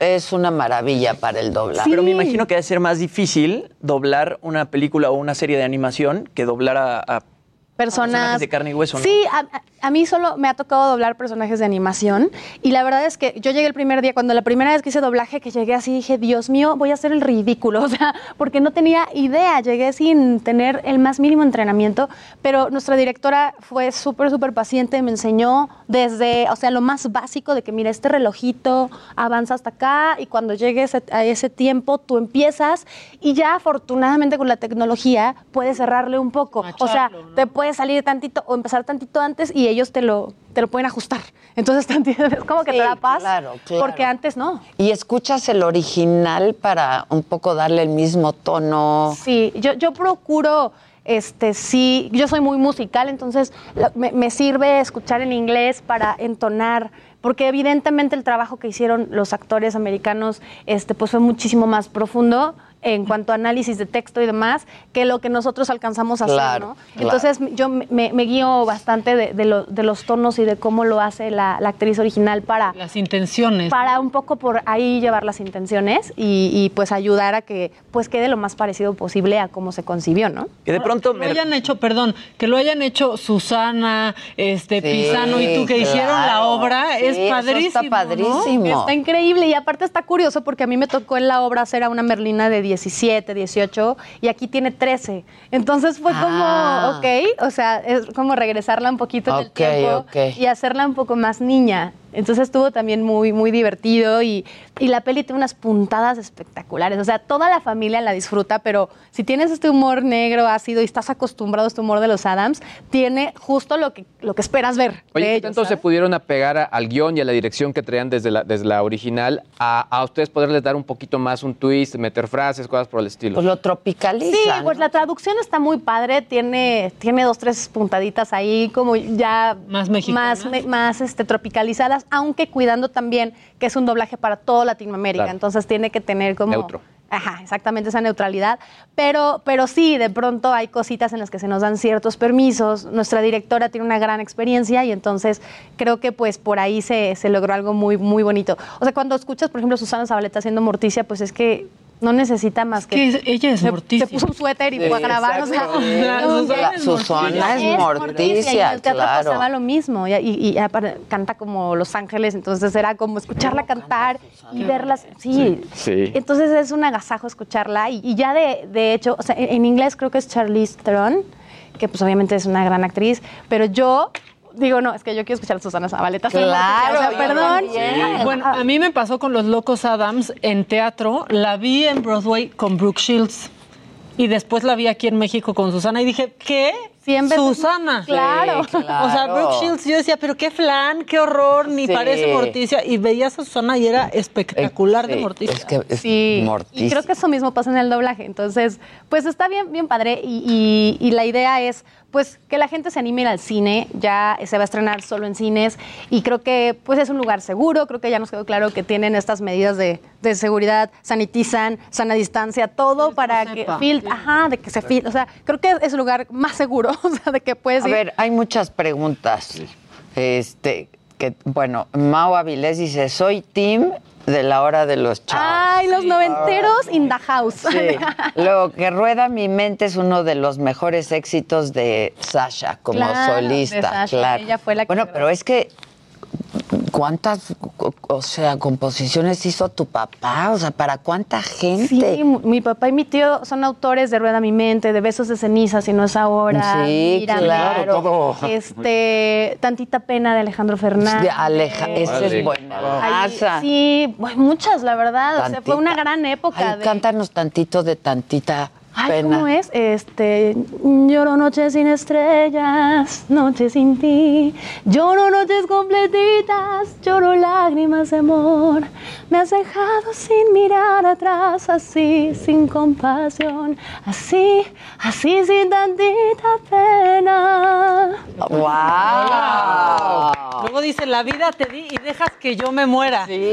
Es una maravilla para el doblaje. Pero me imagino que debe ser más difícil doblar una película o una serie de animación que doblar a, a personas. Personajes de carne y hueso, ¿no? Sí, a, a- mí solo me ha tocado doblar personajes de animación y la verdad es que yo llegué el primer día, cuando la primera vez que hice doblaje, que llegué así, dije, Dios mío, voy a hacer el ridículo, (laughs) o sea, porque no tenía idea, llegué sin tener el más mínimo entrenamiento, pero nuestra directora fue súper, súper paciente, me enseñó desde, o sea, lo más básico de que, mira, este relojito avanza hasta acá y cuando llegues a- ese tiempo tú empiezas y ya afortunadamente con la tecnología puedes cerrarle un poco, o sea, te puede salir tantito o empezar tantito antes y ellos te lo, te lo pueden ajustar. Entonces, (laughs) es como que te da paz, claro, claro. porque antes no. ¿Y escuchas el original para un poco darle el mismo tono? Sí, yo, yo procuro, este, sí, yo soy muy musical, entonces la- me, me sirve escuchar en inglés para entonar, porque evidentemente el trabajo que hicieron los actores americanos, este, pues fue muchísimo más profundo en cuanto a análisis de texto y demás, que lo que nosotros alcanzamos a Claro, hacer, ¿no? claro. Entonces yo me, guío bastante de, de lo- de los tonos y de cómo lo hace la, la actriz original para... Las intenciones. Para un poco por ahí llevar las intenciones y, y, pues ayudar a que pues quede lo más parecido posible a cómo se concibió, ¿no? Que de pronto Que lo hayan hecho, perdón, que lo hayan hecho Susana, este, Pisano y tú que hicieron la obra, Sí, es eso padrísimo. está ¿no? padrísimo. Está increíble y aparte está curioso porque a mí me tocó en la obra hacer a una Merlina de 17, 18 y aquí tiene 13. Entonces fue Ah. como, ok, o sea, es como regresarla un poquito en el Ok, tiempo y hacerla un poco más niña. Entonces estuvo también muy, muy divertido y, y la peli tiene unas puntadas espectaculares. O sea, toda la familia la disfruta, pero si tienes este humor negro, ácido y estás acostumbrado a este humor de los Adams, tiene justo lo que, lo que esperas ver Oye, de ¿qué ellos. tanto se pudieron apegar a- al guion y a la dirección que traían desde la, desde la original a, a ustedes poderles dar un poquito más un twist, meter frases, cosas por el estilo? Pues lo tropicaliza. Sí, pues la traducción está muy padre, tiene, tiene dos, tres puntaditas ahí como ya Más mexicanas. más, me- más, este, tropicalizadas, aunque cuidando también que es un doblaje para toda Latinoamérica, Claro. entonces tiene que tener como... Neutro. Ajá, exactamente esa neutralidad. Pero, pero sí, de pronto hay cositas en las que se nos dan ciertos permisos. Nuestra directora tiene una gran experiencia y entonces creo que pues por ahí se, se logró algo muy, muy bonito. O sea, cuando escuchas, por ejemplo, Susana Zabaleta haciendo Morticia, pues es que no necesita más que... que es- ella es se- Morticia. Se puso un suéter y Sí, fue a grabar. O sea, (laughs) no, la- Susana es Morticia, y el teatro claro. pasaba lo mismo. Y, y- y aparte canta como Los Ángeles, entonces era como escucharla cantar y verlas. Sí. Sí. Entonces es un agasajo escucharla. Y, y ya de, de hecho, o sea, en, en inglés creo que es Charlize Theron, que pues obviamente es una gran actriz, pero yo. Digo, no, es que yo quiero escuchar a Susana Zabaleta. Claro, o sea, perdón. Bueno, a mí me pasó con Los Locos Adams en teatro. La vi en Broadway con Brooke Shields. Y después la vi aquí en México con Susana y dije, ¿qué? Veces- Susana. Claro. Sí, claro. O sea, Brooke Shields, yo decía, pero qué flan, qué horror, ni Sí. parece Morticia. Y veías a Susana y era espectacular de Sí, Morticia. Es que es Sí, Morticia. y creo que eso mismo pasa en el doblaje. Entonces, pues está bien, bien padre. Y, y- y la idea es, pues, que la gente se anime ir al cine. Ya se va a estrenar solo en cines. Y creo que, pues, es un lugar seguro. Creo que ya nos quedó claro que tienen estas medidas de, de seguridad, sanitizan, sana distancia, todo para que sepa. fil- ajá, de que se fil- O sea, creo que es el lugar más seguro, (laughs) o sea, de que puedes A ir. ver, hay muchas preguntas. Este, que, bueno, Mao Avilés dice, soy team de la hora de los chavos. Ay, los noventeros in the house. Sí. Luego, que rueda mi mente es uno de los mejores éxitos de Sasha como Claro, de solista, Sasha, claro. ella fue la que bueno, pero es que ¿cuántas, o sea, composiciones hizo tu papá? O sea, ¿para cuánta gente? Sí, mi papá y mi tío son autores de Rueda mi mente, de Besos de ceniza, si no es ahora. Sí, Mírame, claro. todo. Este, Tantita pena de Alejandro Fernández. De Aleja, esa Vale. es buena. Ay, sí, bueno, muchas, la verdad. O sea, fue una gran época. Ay, de- cántanos tantito de tantita Ay, pena. ¿cómo es? Este, lloro noches sin estrellas, noches sin ti. Lloro noches completitas, lloro lágrimas de amor. Me has dejado sin mirar atrás, así, sin compasión. Así, así, sin tantita pena. ¡Wow! Luego dice, la vida te di y dejas que yo me muera. Sí,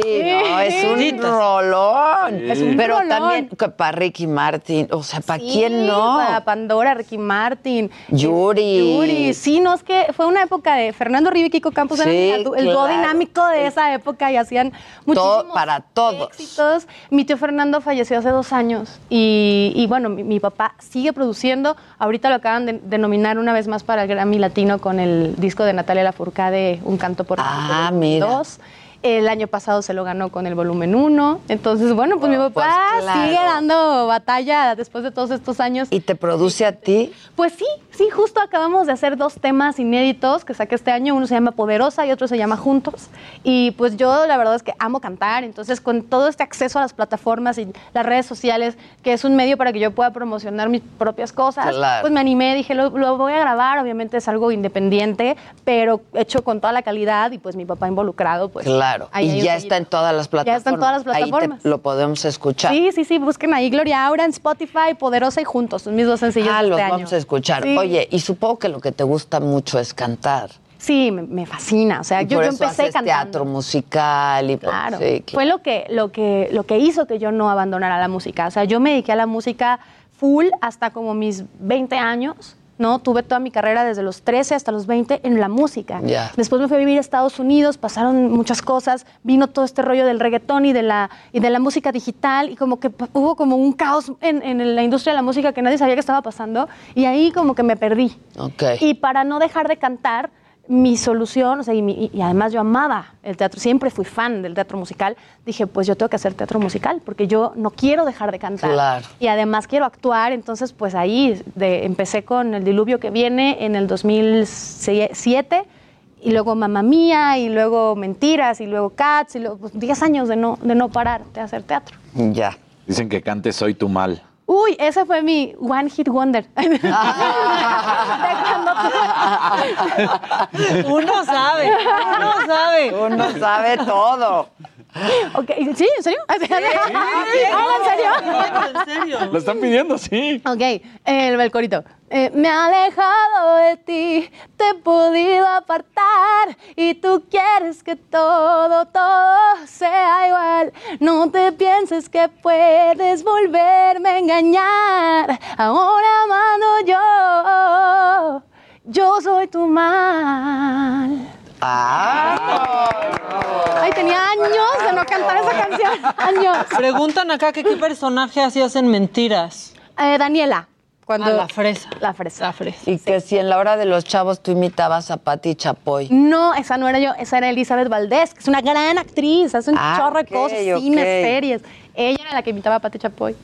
no, es un Chitas. rolón. Es un Pero rolón. también que para Ricky Martin, o sea, ¿para Sí, quién no? Para Pandora, Ricky Martin. Yuri. Yuri, sí, no, es que fue una época de Fernando Rivia y Kiko Campos, Sí, eran el, el dúo claro. dinámico de esa época y hacían Todo- muchísimos para todos. éxitos. Mi tío Fernando falleció hace dos años y, y bueno, mi, mi papá sigue produciendo. Ahorita lo acaban de, de nominar una vez más para el Grammy Latino con el disco de Natalia Lafourcade, Un canto por Ah, mira. dos. El año pasado se lo ganó con el volumen 1. Entonces, bueno, pues mi papá pues, claro. sigue dando batalla después de todos estos años. ¿Y te produce a ti? Pues sí, sí, justo acabamos de hacer dos temas inéditos que saqué este año. Uno se llama Poderosa y otro se llama Juntos. Y pues yo la verdad es que amo cantar. Entonces, con todo este acceso a las plataformas y las redes sociales, que es un medio para que yo pueda promocionar mis propias cosas, Claro. pues me animé, dije, lo, lo voy a grabar. Obviamente es algo independiente, pero hecho con toda la calidad y pues mi papá involucrado, pues. Claro. Ahí hay y ya está en todas las plataformas. Ya está en todas las plataformas. Ahí te- lo podemos escuchar. Sí, sí, sí, busquen ahí Gloria Aura en Spotify, Poderosa y Juntos, son mis dos sencillos Ah, de los este año. vamos a escuchar. Sí. Oye, y supongo que lo que te gusta mucho es cantar. Sí, me, me fascina. O sea, Y yo, por yo eso empecé haces cantando. teatro musical y Claro. sí, que- Fue lo que, lo, que, lo que hizo que yo no abandonara la música. O sea, yo me dediqué a la música full hasta como mis 20 años. ¿No? Tuve toda mi carrera desde los 13 hasta los 20 en la música. Después me fui a vivir a Estados Unidos, pasaron muchas cosas, vino todo este rollo del reggaetón y de la, y de la música digital y como que hubo como un caos en, en la industria de la música que nadie sabía qué estaba pasando y ahí como que me perdí. Ok. Y para no dejar de cantar, mi solución, o sea, y, mi- y- además yo amaba el teatro, siempre fui fan del teatro musical, dije, pues yo tengo que hacer teatro musical, porque yo no quiero dejar de cantar. Claro. Y además quiero actuar, entonces pues ahí de- empecé con El Diluvio que viene en el 2007, y luego Mamá Mía, y luego Mentiras, y luego Cats, y luego pues, 10 años de no, de no parar de hacer teatro. Ya. Dicen que cante Soy tu mal. Uy, ese fue mi One Hit Wonder. (laughs) De cuando- (laughs) Uno sabe, uno sabe. Uno sabe todo. Ok, ¿Sí? ¿En serio? Ah, ¿en serio? ¿En serio? Lo están pidiendo, sí. Ok, el, el corito. Eh, me he alejado de ti, te he podido apartar y tú quieres que todo, todo sea igual. No te pienses que puedes volverme a engañar. Ahora mando yo, yo soy tu mal. Ah. Ay, tenía años de no cantar esa canción. (laughs) Años. Preguntan acá que qué personaje hacías en Mentiras. Eh, Daniela. Cuando, Ah, la fresa. La fresa. La fresa. Y que si en la hora de los chavos tú imitabas a Patti Chapoy. No, esa no era yo, esa era Elizabeth Valdés, que es una gran actriz, hace un Ah, chorro de cosas, ok. cines, series. Ella era la que imitaba a Pati Chapoy.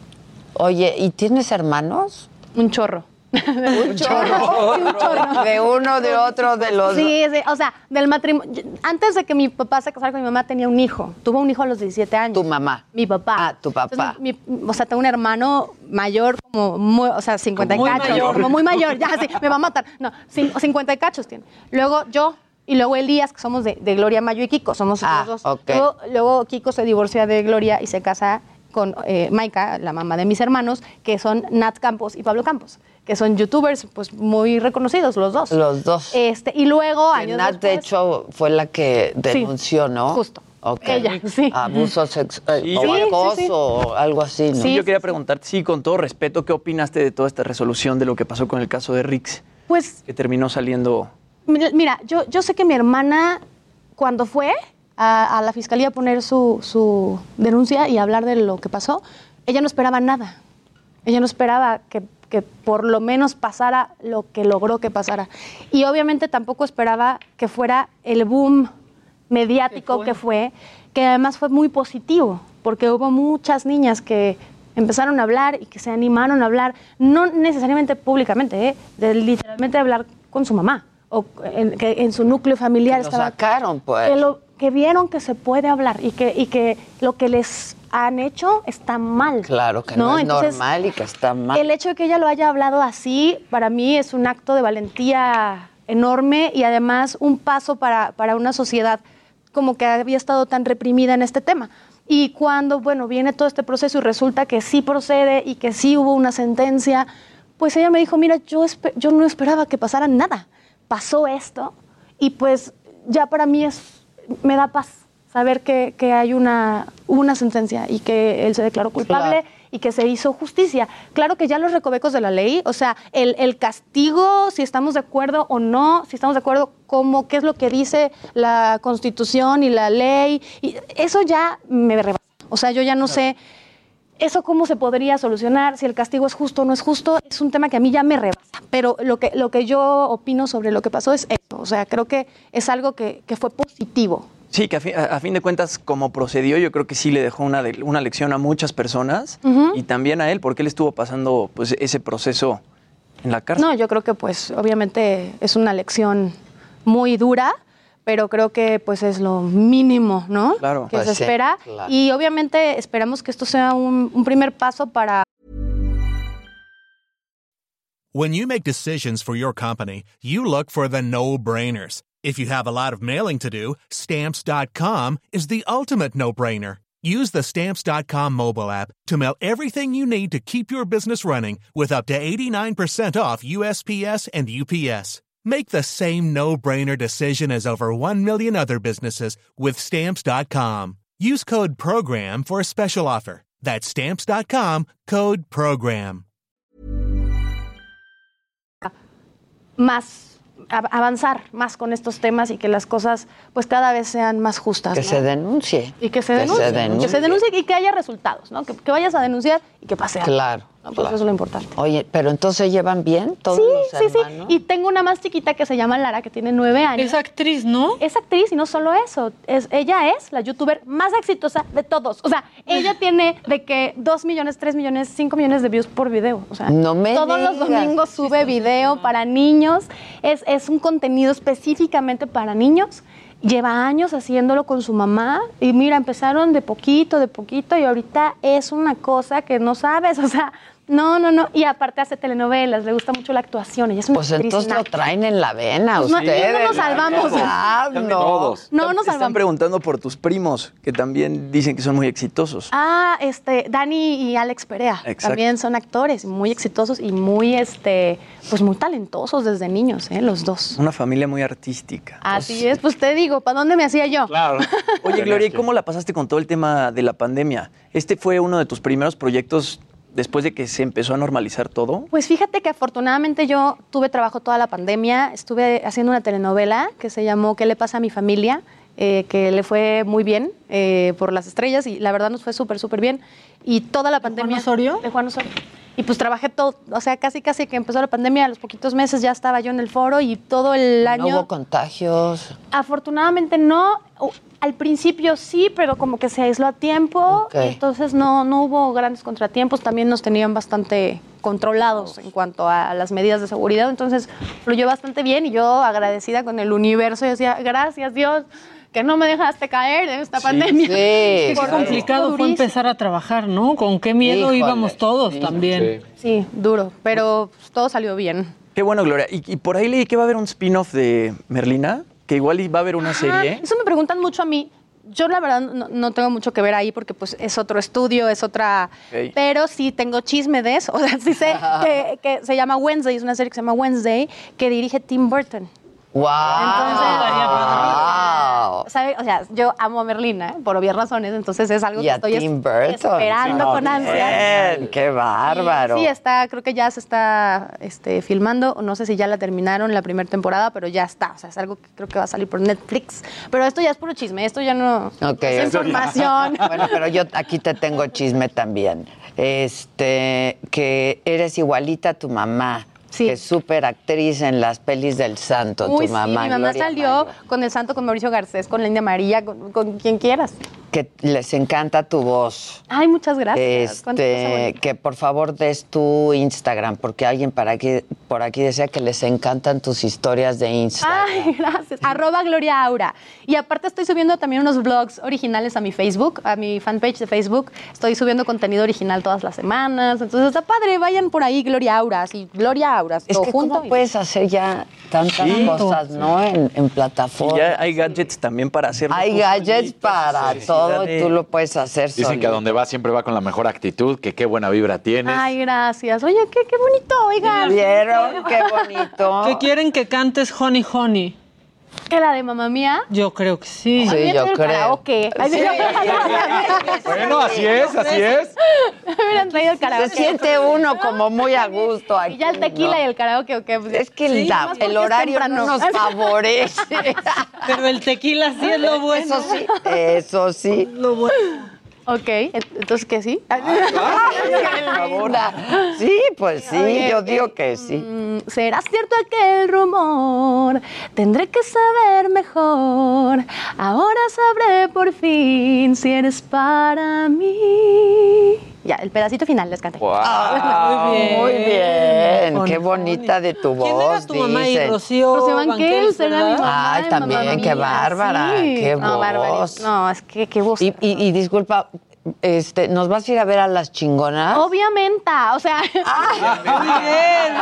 Oye, ¿y tienes hermanos? Un chorro. (laughs) Un chorro. (laughs) Sí, un chorro. De uno, de otro, de los... Sí, sí, o sea, del matrimonio. Antes de que mi papá se casara con mi mamá, tenía un hijo. Tuvo un hijo a los 17 años. Tu mamá. Mi papá. Ah, tu papá. Entonces, mi- o sea, tengo un hermano mayor, como, muy- o sea, 50 y Como muy cachos. mayor. Como muy mayor, ya, sí, me va a matar. No, cin- 50 y cachos tiene. Luego yo, y luego Elías, que somos de, de Gloria Mayo y Kiko, somos Ah, los dos. ok. Luego, luego Kiko se divorcia de Gloria y se casa con eh, Maika, la mamá de mis hermanos, que son Nat Campos y Pablo Campos, que son youtubers pues muy reconocidos los dos. Los dos. Este, y luego, Que años Nat, de hecho, fue la que denunció, ¿no? justo. Ok. Ella, sí. Abuso sexual Sí, o sí, sí, acoso sí. o algo así, ¿no? Sí, yo quería preguntarte, sí, con todo respeto, ¿qué opinaste de toda esta resolución de lo que pasó con el caso de Rix? Pues Que terminó saliendo... Mira, mira, yo, yo sé que mi hermana, cuando fue a, a la fiscalía a poner su, su denuncia y hablar de lo que pasó, ella no esperaba nada. Ella no esperaba que, que por lo menos pasara lo que logró que pasara. Y obviamente tampoco esperaba que fuera el boom mediático que fue, que además fue muy positivo, porque hubo muchas niñas que empezaron a hablar y que se animaron a hablar, no necesariamente públicamente, ¿eh? de literalmente hablar con su mamá, o en, que en su núcleo familiar Lo estaba sacaron, pues. que, lo- que vieron que se puede hablar y que, y que lo que les han hecho está mal. Claro que no, es Entonces, normal y que está mal. El hecho de que ella lo haya hablado así, para mí es un acto de valentía enorme y además un paso para, para una sociedad como que había estado tan reprimida en este tema. Y cuando, bueno, viene todo este proceso y resulta que sí procede y que sí hubo una sentencia, pues ella me dijo, mira, yo, yo no esperaba que pasara nada. Pasó esto y pues ya para mí es, me da paz saber que, que hay una, una sentencia y que él se declaró culpable Claro. y que se hizo justicia. Claro que ya los recovecos de la ley, o sea, el, el castigo, si estamos de acuerdo o no, si estamos de acuerdo cómo, qué es lo que dice la constitución y la ley, y eso ya me rebasa. O sea, yo ya no sé eso cómo se podría solucionar, si el castigo es justo o no es justo, es un tema que a mí ya me rebasa. Pero lo que, lo que yo opino sobre lo que pasó es eso. O sea, creo que es algo que, que fue positivo. Sí, que a fin, a- fin de cuentas, como procedió, yo creo que sí le dejó una, una lección a muchas personas y también a él, porque él estuvo pasando pues, ese proceso en la cárcel. No, yo creo que pues obviamente es una lección muy dura, pero creo que pues es lo mínimo, ¿no? Claro. Que Pues se sí, espera. claro. Y obviamente esperamos que esto sea un, un primer paso para When you make decisions for your company, you look for the no brainers. If you have a lot of mailing to do, stamps.com is the ultimate no brainer. Use the stamps.com mobile app to mail everything you need to keep your business running with up to 89% off USPS and UPS. Make the same no brainer decision as over 1 million other businesses with stamps.com. Use code PROGRAM for a special offer. That's stamps.com code PROGRAM. más avanzar más con estos temas y que las cosas pues cada vez sean más justas. Que ¿no? se denuncie. Y que se Que se denuncie. denuncie. Que se denuncie y que haya resultados, ¿no? Que, que vayas a denunciar y que pase algo. Claro. Pues eso es lo importante. Oye, pero entonces llevan bien todos Sí, los sí, sí. hermanos. Y tengo una más chiquita que se llama Lara, que tiene nueve años. Es actriz, ¿no? Es actriz y no solo eso. Es, ella es la youtuber más exitosa de todos. O sea, ella tiene de que dos millones, tres millones, cinco millones de views por video. O sea, No me todos los domingos sube video para niños. Es, es un contenido específicamente para niños. Lleva años haciéndolo con su mamá y mira, empezaron de poquito, de poquito y ahorita es una cosa que no sabes, (laughs) o sea, no, no, no. Y aparte hace telenovelas, le gusta mucho la actuación. Ella es una Pues actriz entonces lo traen en la vena Pues no- ustedes. no nos salvamos. Ah, no. Todos. No nos Están salvamos. preguntando por tus primos, que también dicen que son muy exitosos. Ah, este, Dani y Alex Perea Exacto. también son actores muy exitosos y muy, este, pues muy talentosos desde niños, ¿eh? los dos. Una familia muy artística. Así es, pues te digo, ¿para dónde me hacía yo? Claro. (laughs) Oye, Gloria, ¿y cómo la pasaste con todo el tema de la pandemia? ¿Este fue uno de tus primeros proyectos después de que se empezó a normalizar todo? Pues fíjate que afortunadamente yo tuve trabajo toda la pandemia, estuve haciendo una telenovela que se llamó ¿Qué le pasa a mi familia? eh, que le fue muy bien eh, por las estrellas y la verdad nos fue súper, súper bien. Y toda la pandemia... Osorio? De Juan Osorio. Y pues trabajé todo, o sea, casi, casi que empezó la pandemia, a los poquitos meses ya estaba yo en el foro y todo el No año... hubo contagios. Afortunadamente no. Al principio sí, pero como que se aisló a tiempo. Entonces no, no hubo grandes contratiempos. También nos tenían bastante controlados en cuanto a las medidas de seguridad. Entonces fluyó bastante bien y yo agradecida con el universo. Yo decía, gracias Dios que no me dejaste caer en esta pandemia. Qué (laughs) Porque complicado fue empezar a trabajar, ¿no? Con qué miedo Híjole, íbamos todos también. Sí, duro, pero todo salió bien. Qué bueno, Gloria. Y, y por ahí leí que va a haber un spin-off de Merlina, que igual va a haber una serie. Eso me preguntan mucho a mí. Yo la verdad no, no tengo mucho que ver ahí porque pues es otro estudio, es otra... Pero sí tengo chisme de eso. (laughs) O sea, sí sé que, que se llama Wednesday, es una serie que se llama Wednesday, que dirige Tim Burton. ¡Wow! ¿Sabe? O sea, yo amo a Merlina, ¿eh? por obvias razones, entonces es algo Y que a estoy es- Tim esperando con bien, ¡Qué bárbaro! Sí, está, creo que ya se está este, filmando, no sé si ya la terminaron la primera temporada, pero ya está, o sea, es algo que creo que va a salir por Netflix. Pero esto ya es puro chisme, esto ya no Ok, es información. (laughs) Bueno, pero yo aquí te tengo chisme también. Este, que eres igualita a tu mamá. Que es súper actriz en las pelis del santo, Uy, tu mamá. sí, mi mamá Gloria salió con el santo, con Mauricio Garcés, con la India María, con, con quien quieras. Que les encanta tu voz. Ay, muchas gracias. Este, que por favor des tu Instagram, porque alguien para aquí, por aquí decía que les encantan tus historias de Instagram. Ay, (laughs) gracias. Arroba Gloria Aura. Y aparte estoy subiendo también unos vlogs originales a mi Facebook, a mi fanpage de Facebook. Estoy subiendo contenido original todas las semanas. Entonces está padre, vayan por ahí, Gloria Aura. Sí, Gloria Aura. Es todo que junto. ¿cómo puedes hacer ya tantas Sí. cosas, no? En, en Y plataformas. ya hay gadgets también para hacerlo. Hay gadgets solito, para todo y tú lo puedes hacer Dicen que a donde va siempre va con la mejor actitud, que qué buena vibra tienes. Ay, gracias. Oye, qué, qué bonito, oigan. ¿Vieron? Qué bonito. ¿Qué quieren que cantes Honey Honey? Que la de mamá mía. Yo creo que sí. Sí, yo creo. Bueno, así es, así es. Me hubieran traído el karaoke. Se siente uno como muy a gusto aquí. Y ya el tequila ¿no? y el karaoke, ¿o qué? Pues, Es que el, horario no nos (laughs) favorece. Pero el tequila sí es lo bueno. Eso sí, eso sí. Lo bueno. Ok, entonces que sí. (laughs) Linda. Sí, pues sí, Oye, yo digo que sí. Mm, ¿Será cierto aquel rumor? Tendré que saber mejor. Ahora sabré por fin si eres para mí. Ya, el pedacito final les canté. Ah, Muy bien. Muy bien, Con- qué bonita de tu voz. ¿Quién era tu mamá y. Rocío? Rocío Banquels Banquels, era mi ¿verdad? mamá. Ay, también, mamá qué bárbara, sí. qué no, voz. No, es que qué voz. Y, y- y disculpa, este, ¿nos vas a ir a ver a las chingonas? Obviamente, o sea. (laughs) Muy bien,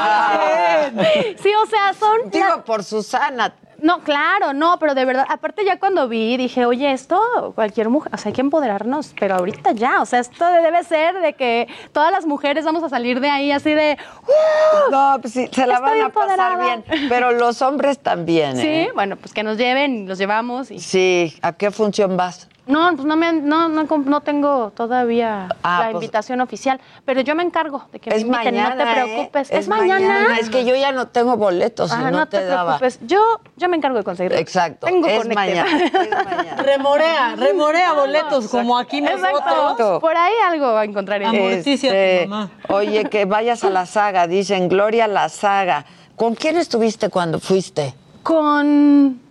muy bien. sí, o sea, son. Digo, la- por Susana. No, claro, no, pero de verdad, aparte ya cuando vi, dije, oye, esto, cualquier mujer, o sea, hay que empoderarnos, pero ahorita ya, o sea, esto debe ser de que todas las mujeres vamos a salir de ahí así de, ¡uh! No, pues sí, se la van a pasar bien. Pero los hombres también, Sí, ¿eh? bueno, pues que nos lleven, los llevamos. Y... Sí, ¿a qué función vas? No, pues no, me, han- no, no, tengo todavía Ah, la pues- invitación oficial, pero yo me encargo de que me inviten, mañana, no te ¿eh? preocupes. Es, mañana. Es que yo ya no tengo boletos, Ah, no, te, daba. preocupes. Yo, yo me encargo de conseguirlo. Exacto, Tengo es mañana, es (laughs) mañana. Remorea, remorea boletos, como aquí nosotros. Exacto. Por ahí algo. Amorticia a tu Este, mamá. Oye, que vayas a la saga, dicen Gloria la saga. ¿Con quién estuviste cuando fuiste? Con.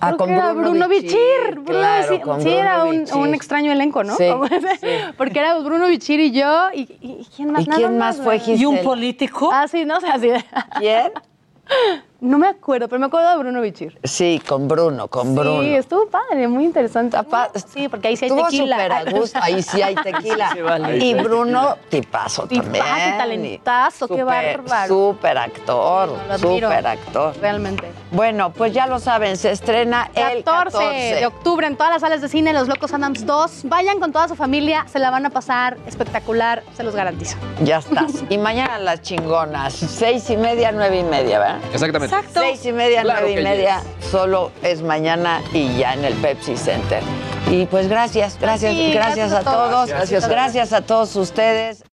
Ah, creo con que era Bruno Bruno Bichir, Bichir. Bruno claro, Bichir. con sí, era un, Bichir. un extraño elenco, ¿no? (laughs) Sí. Porque era Bruno Bichir y yo. ¿Y, y- y quién más? ¿Y Nada quién más fue. Giselle? ¿Y un político? Ah, sí, no sé, así. de- ¿Quién? No me acuerdo, pero me acuerdo de Bruno Bichir. Sí, con Bruno, con Bruno. Sí, estuvo padre, muy interesante. pa- sí, porque ahí sí hay Estuvo tequila. súper a gusto, ahí sí hay (laughs) tequila. Sí, vale. Y Bruno, tipazo Tipazo también. y talentazo, qué Súper- bárbaro. Súper actor, súper actor. Realmente. Bueno, pues ya lo saben, se estrena el 14, 14. de octubre en todas las salas de cine, Los Locos Adams 2. Vayan con toda su familia, se la van a pasar espectacular, se los garantizo. Ya estás. (laughs) Y mañana las chingonas, seis y media, nueve y media, ¿verdad? Exactamente. Seis y media, Claro nueve y media, solo es mañana y ya en el Pepsi Center. Y pues gracias, gracias, Sí, gracias, gracias a todos. Gracias. gracias a todos ustedes.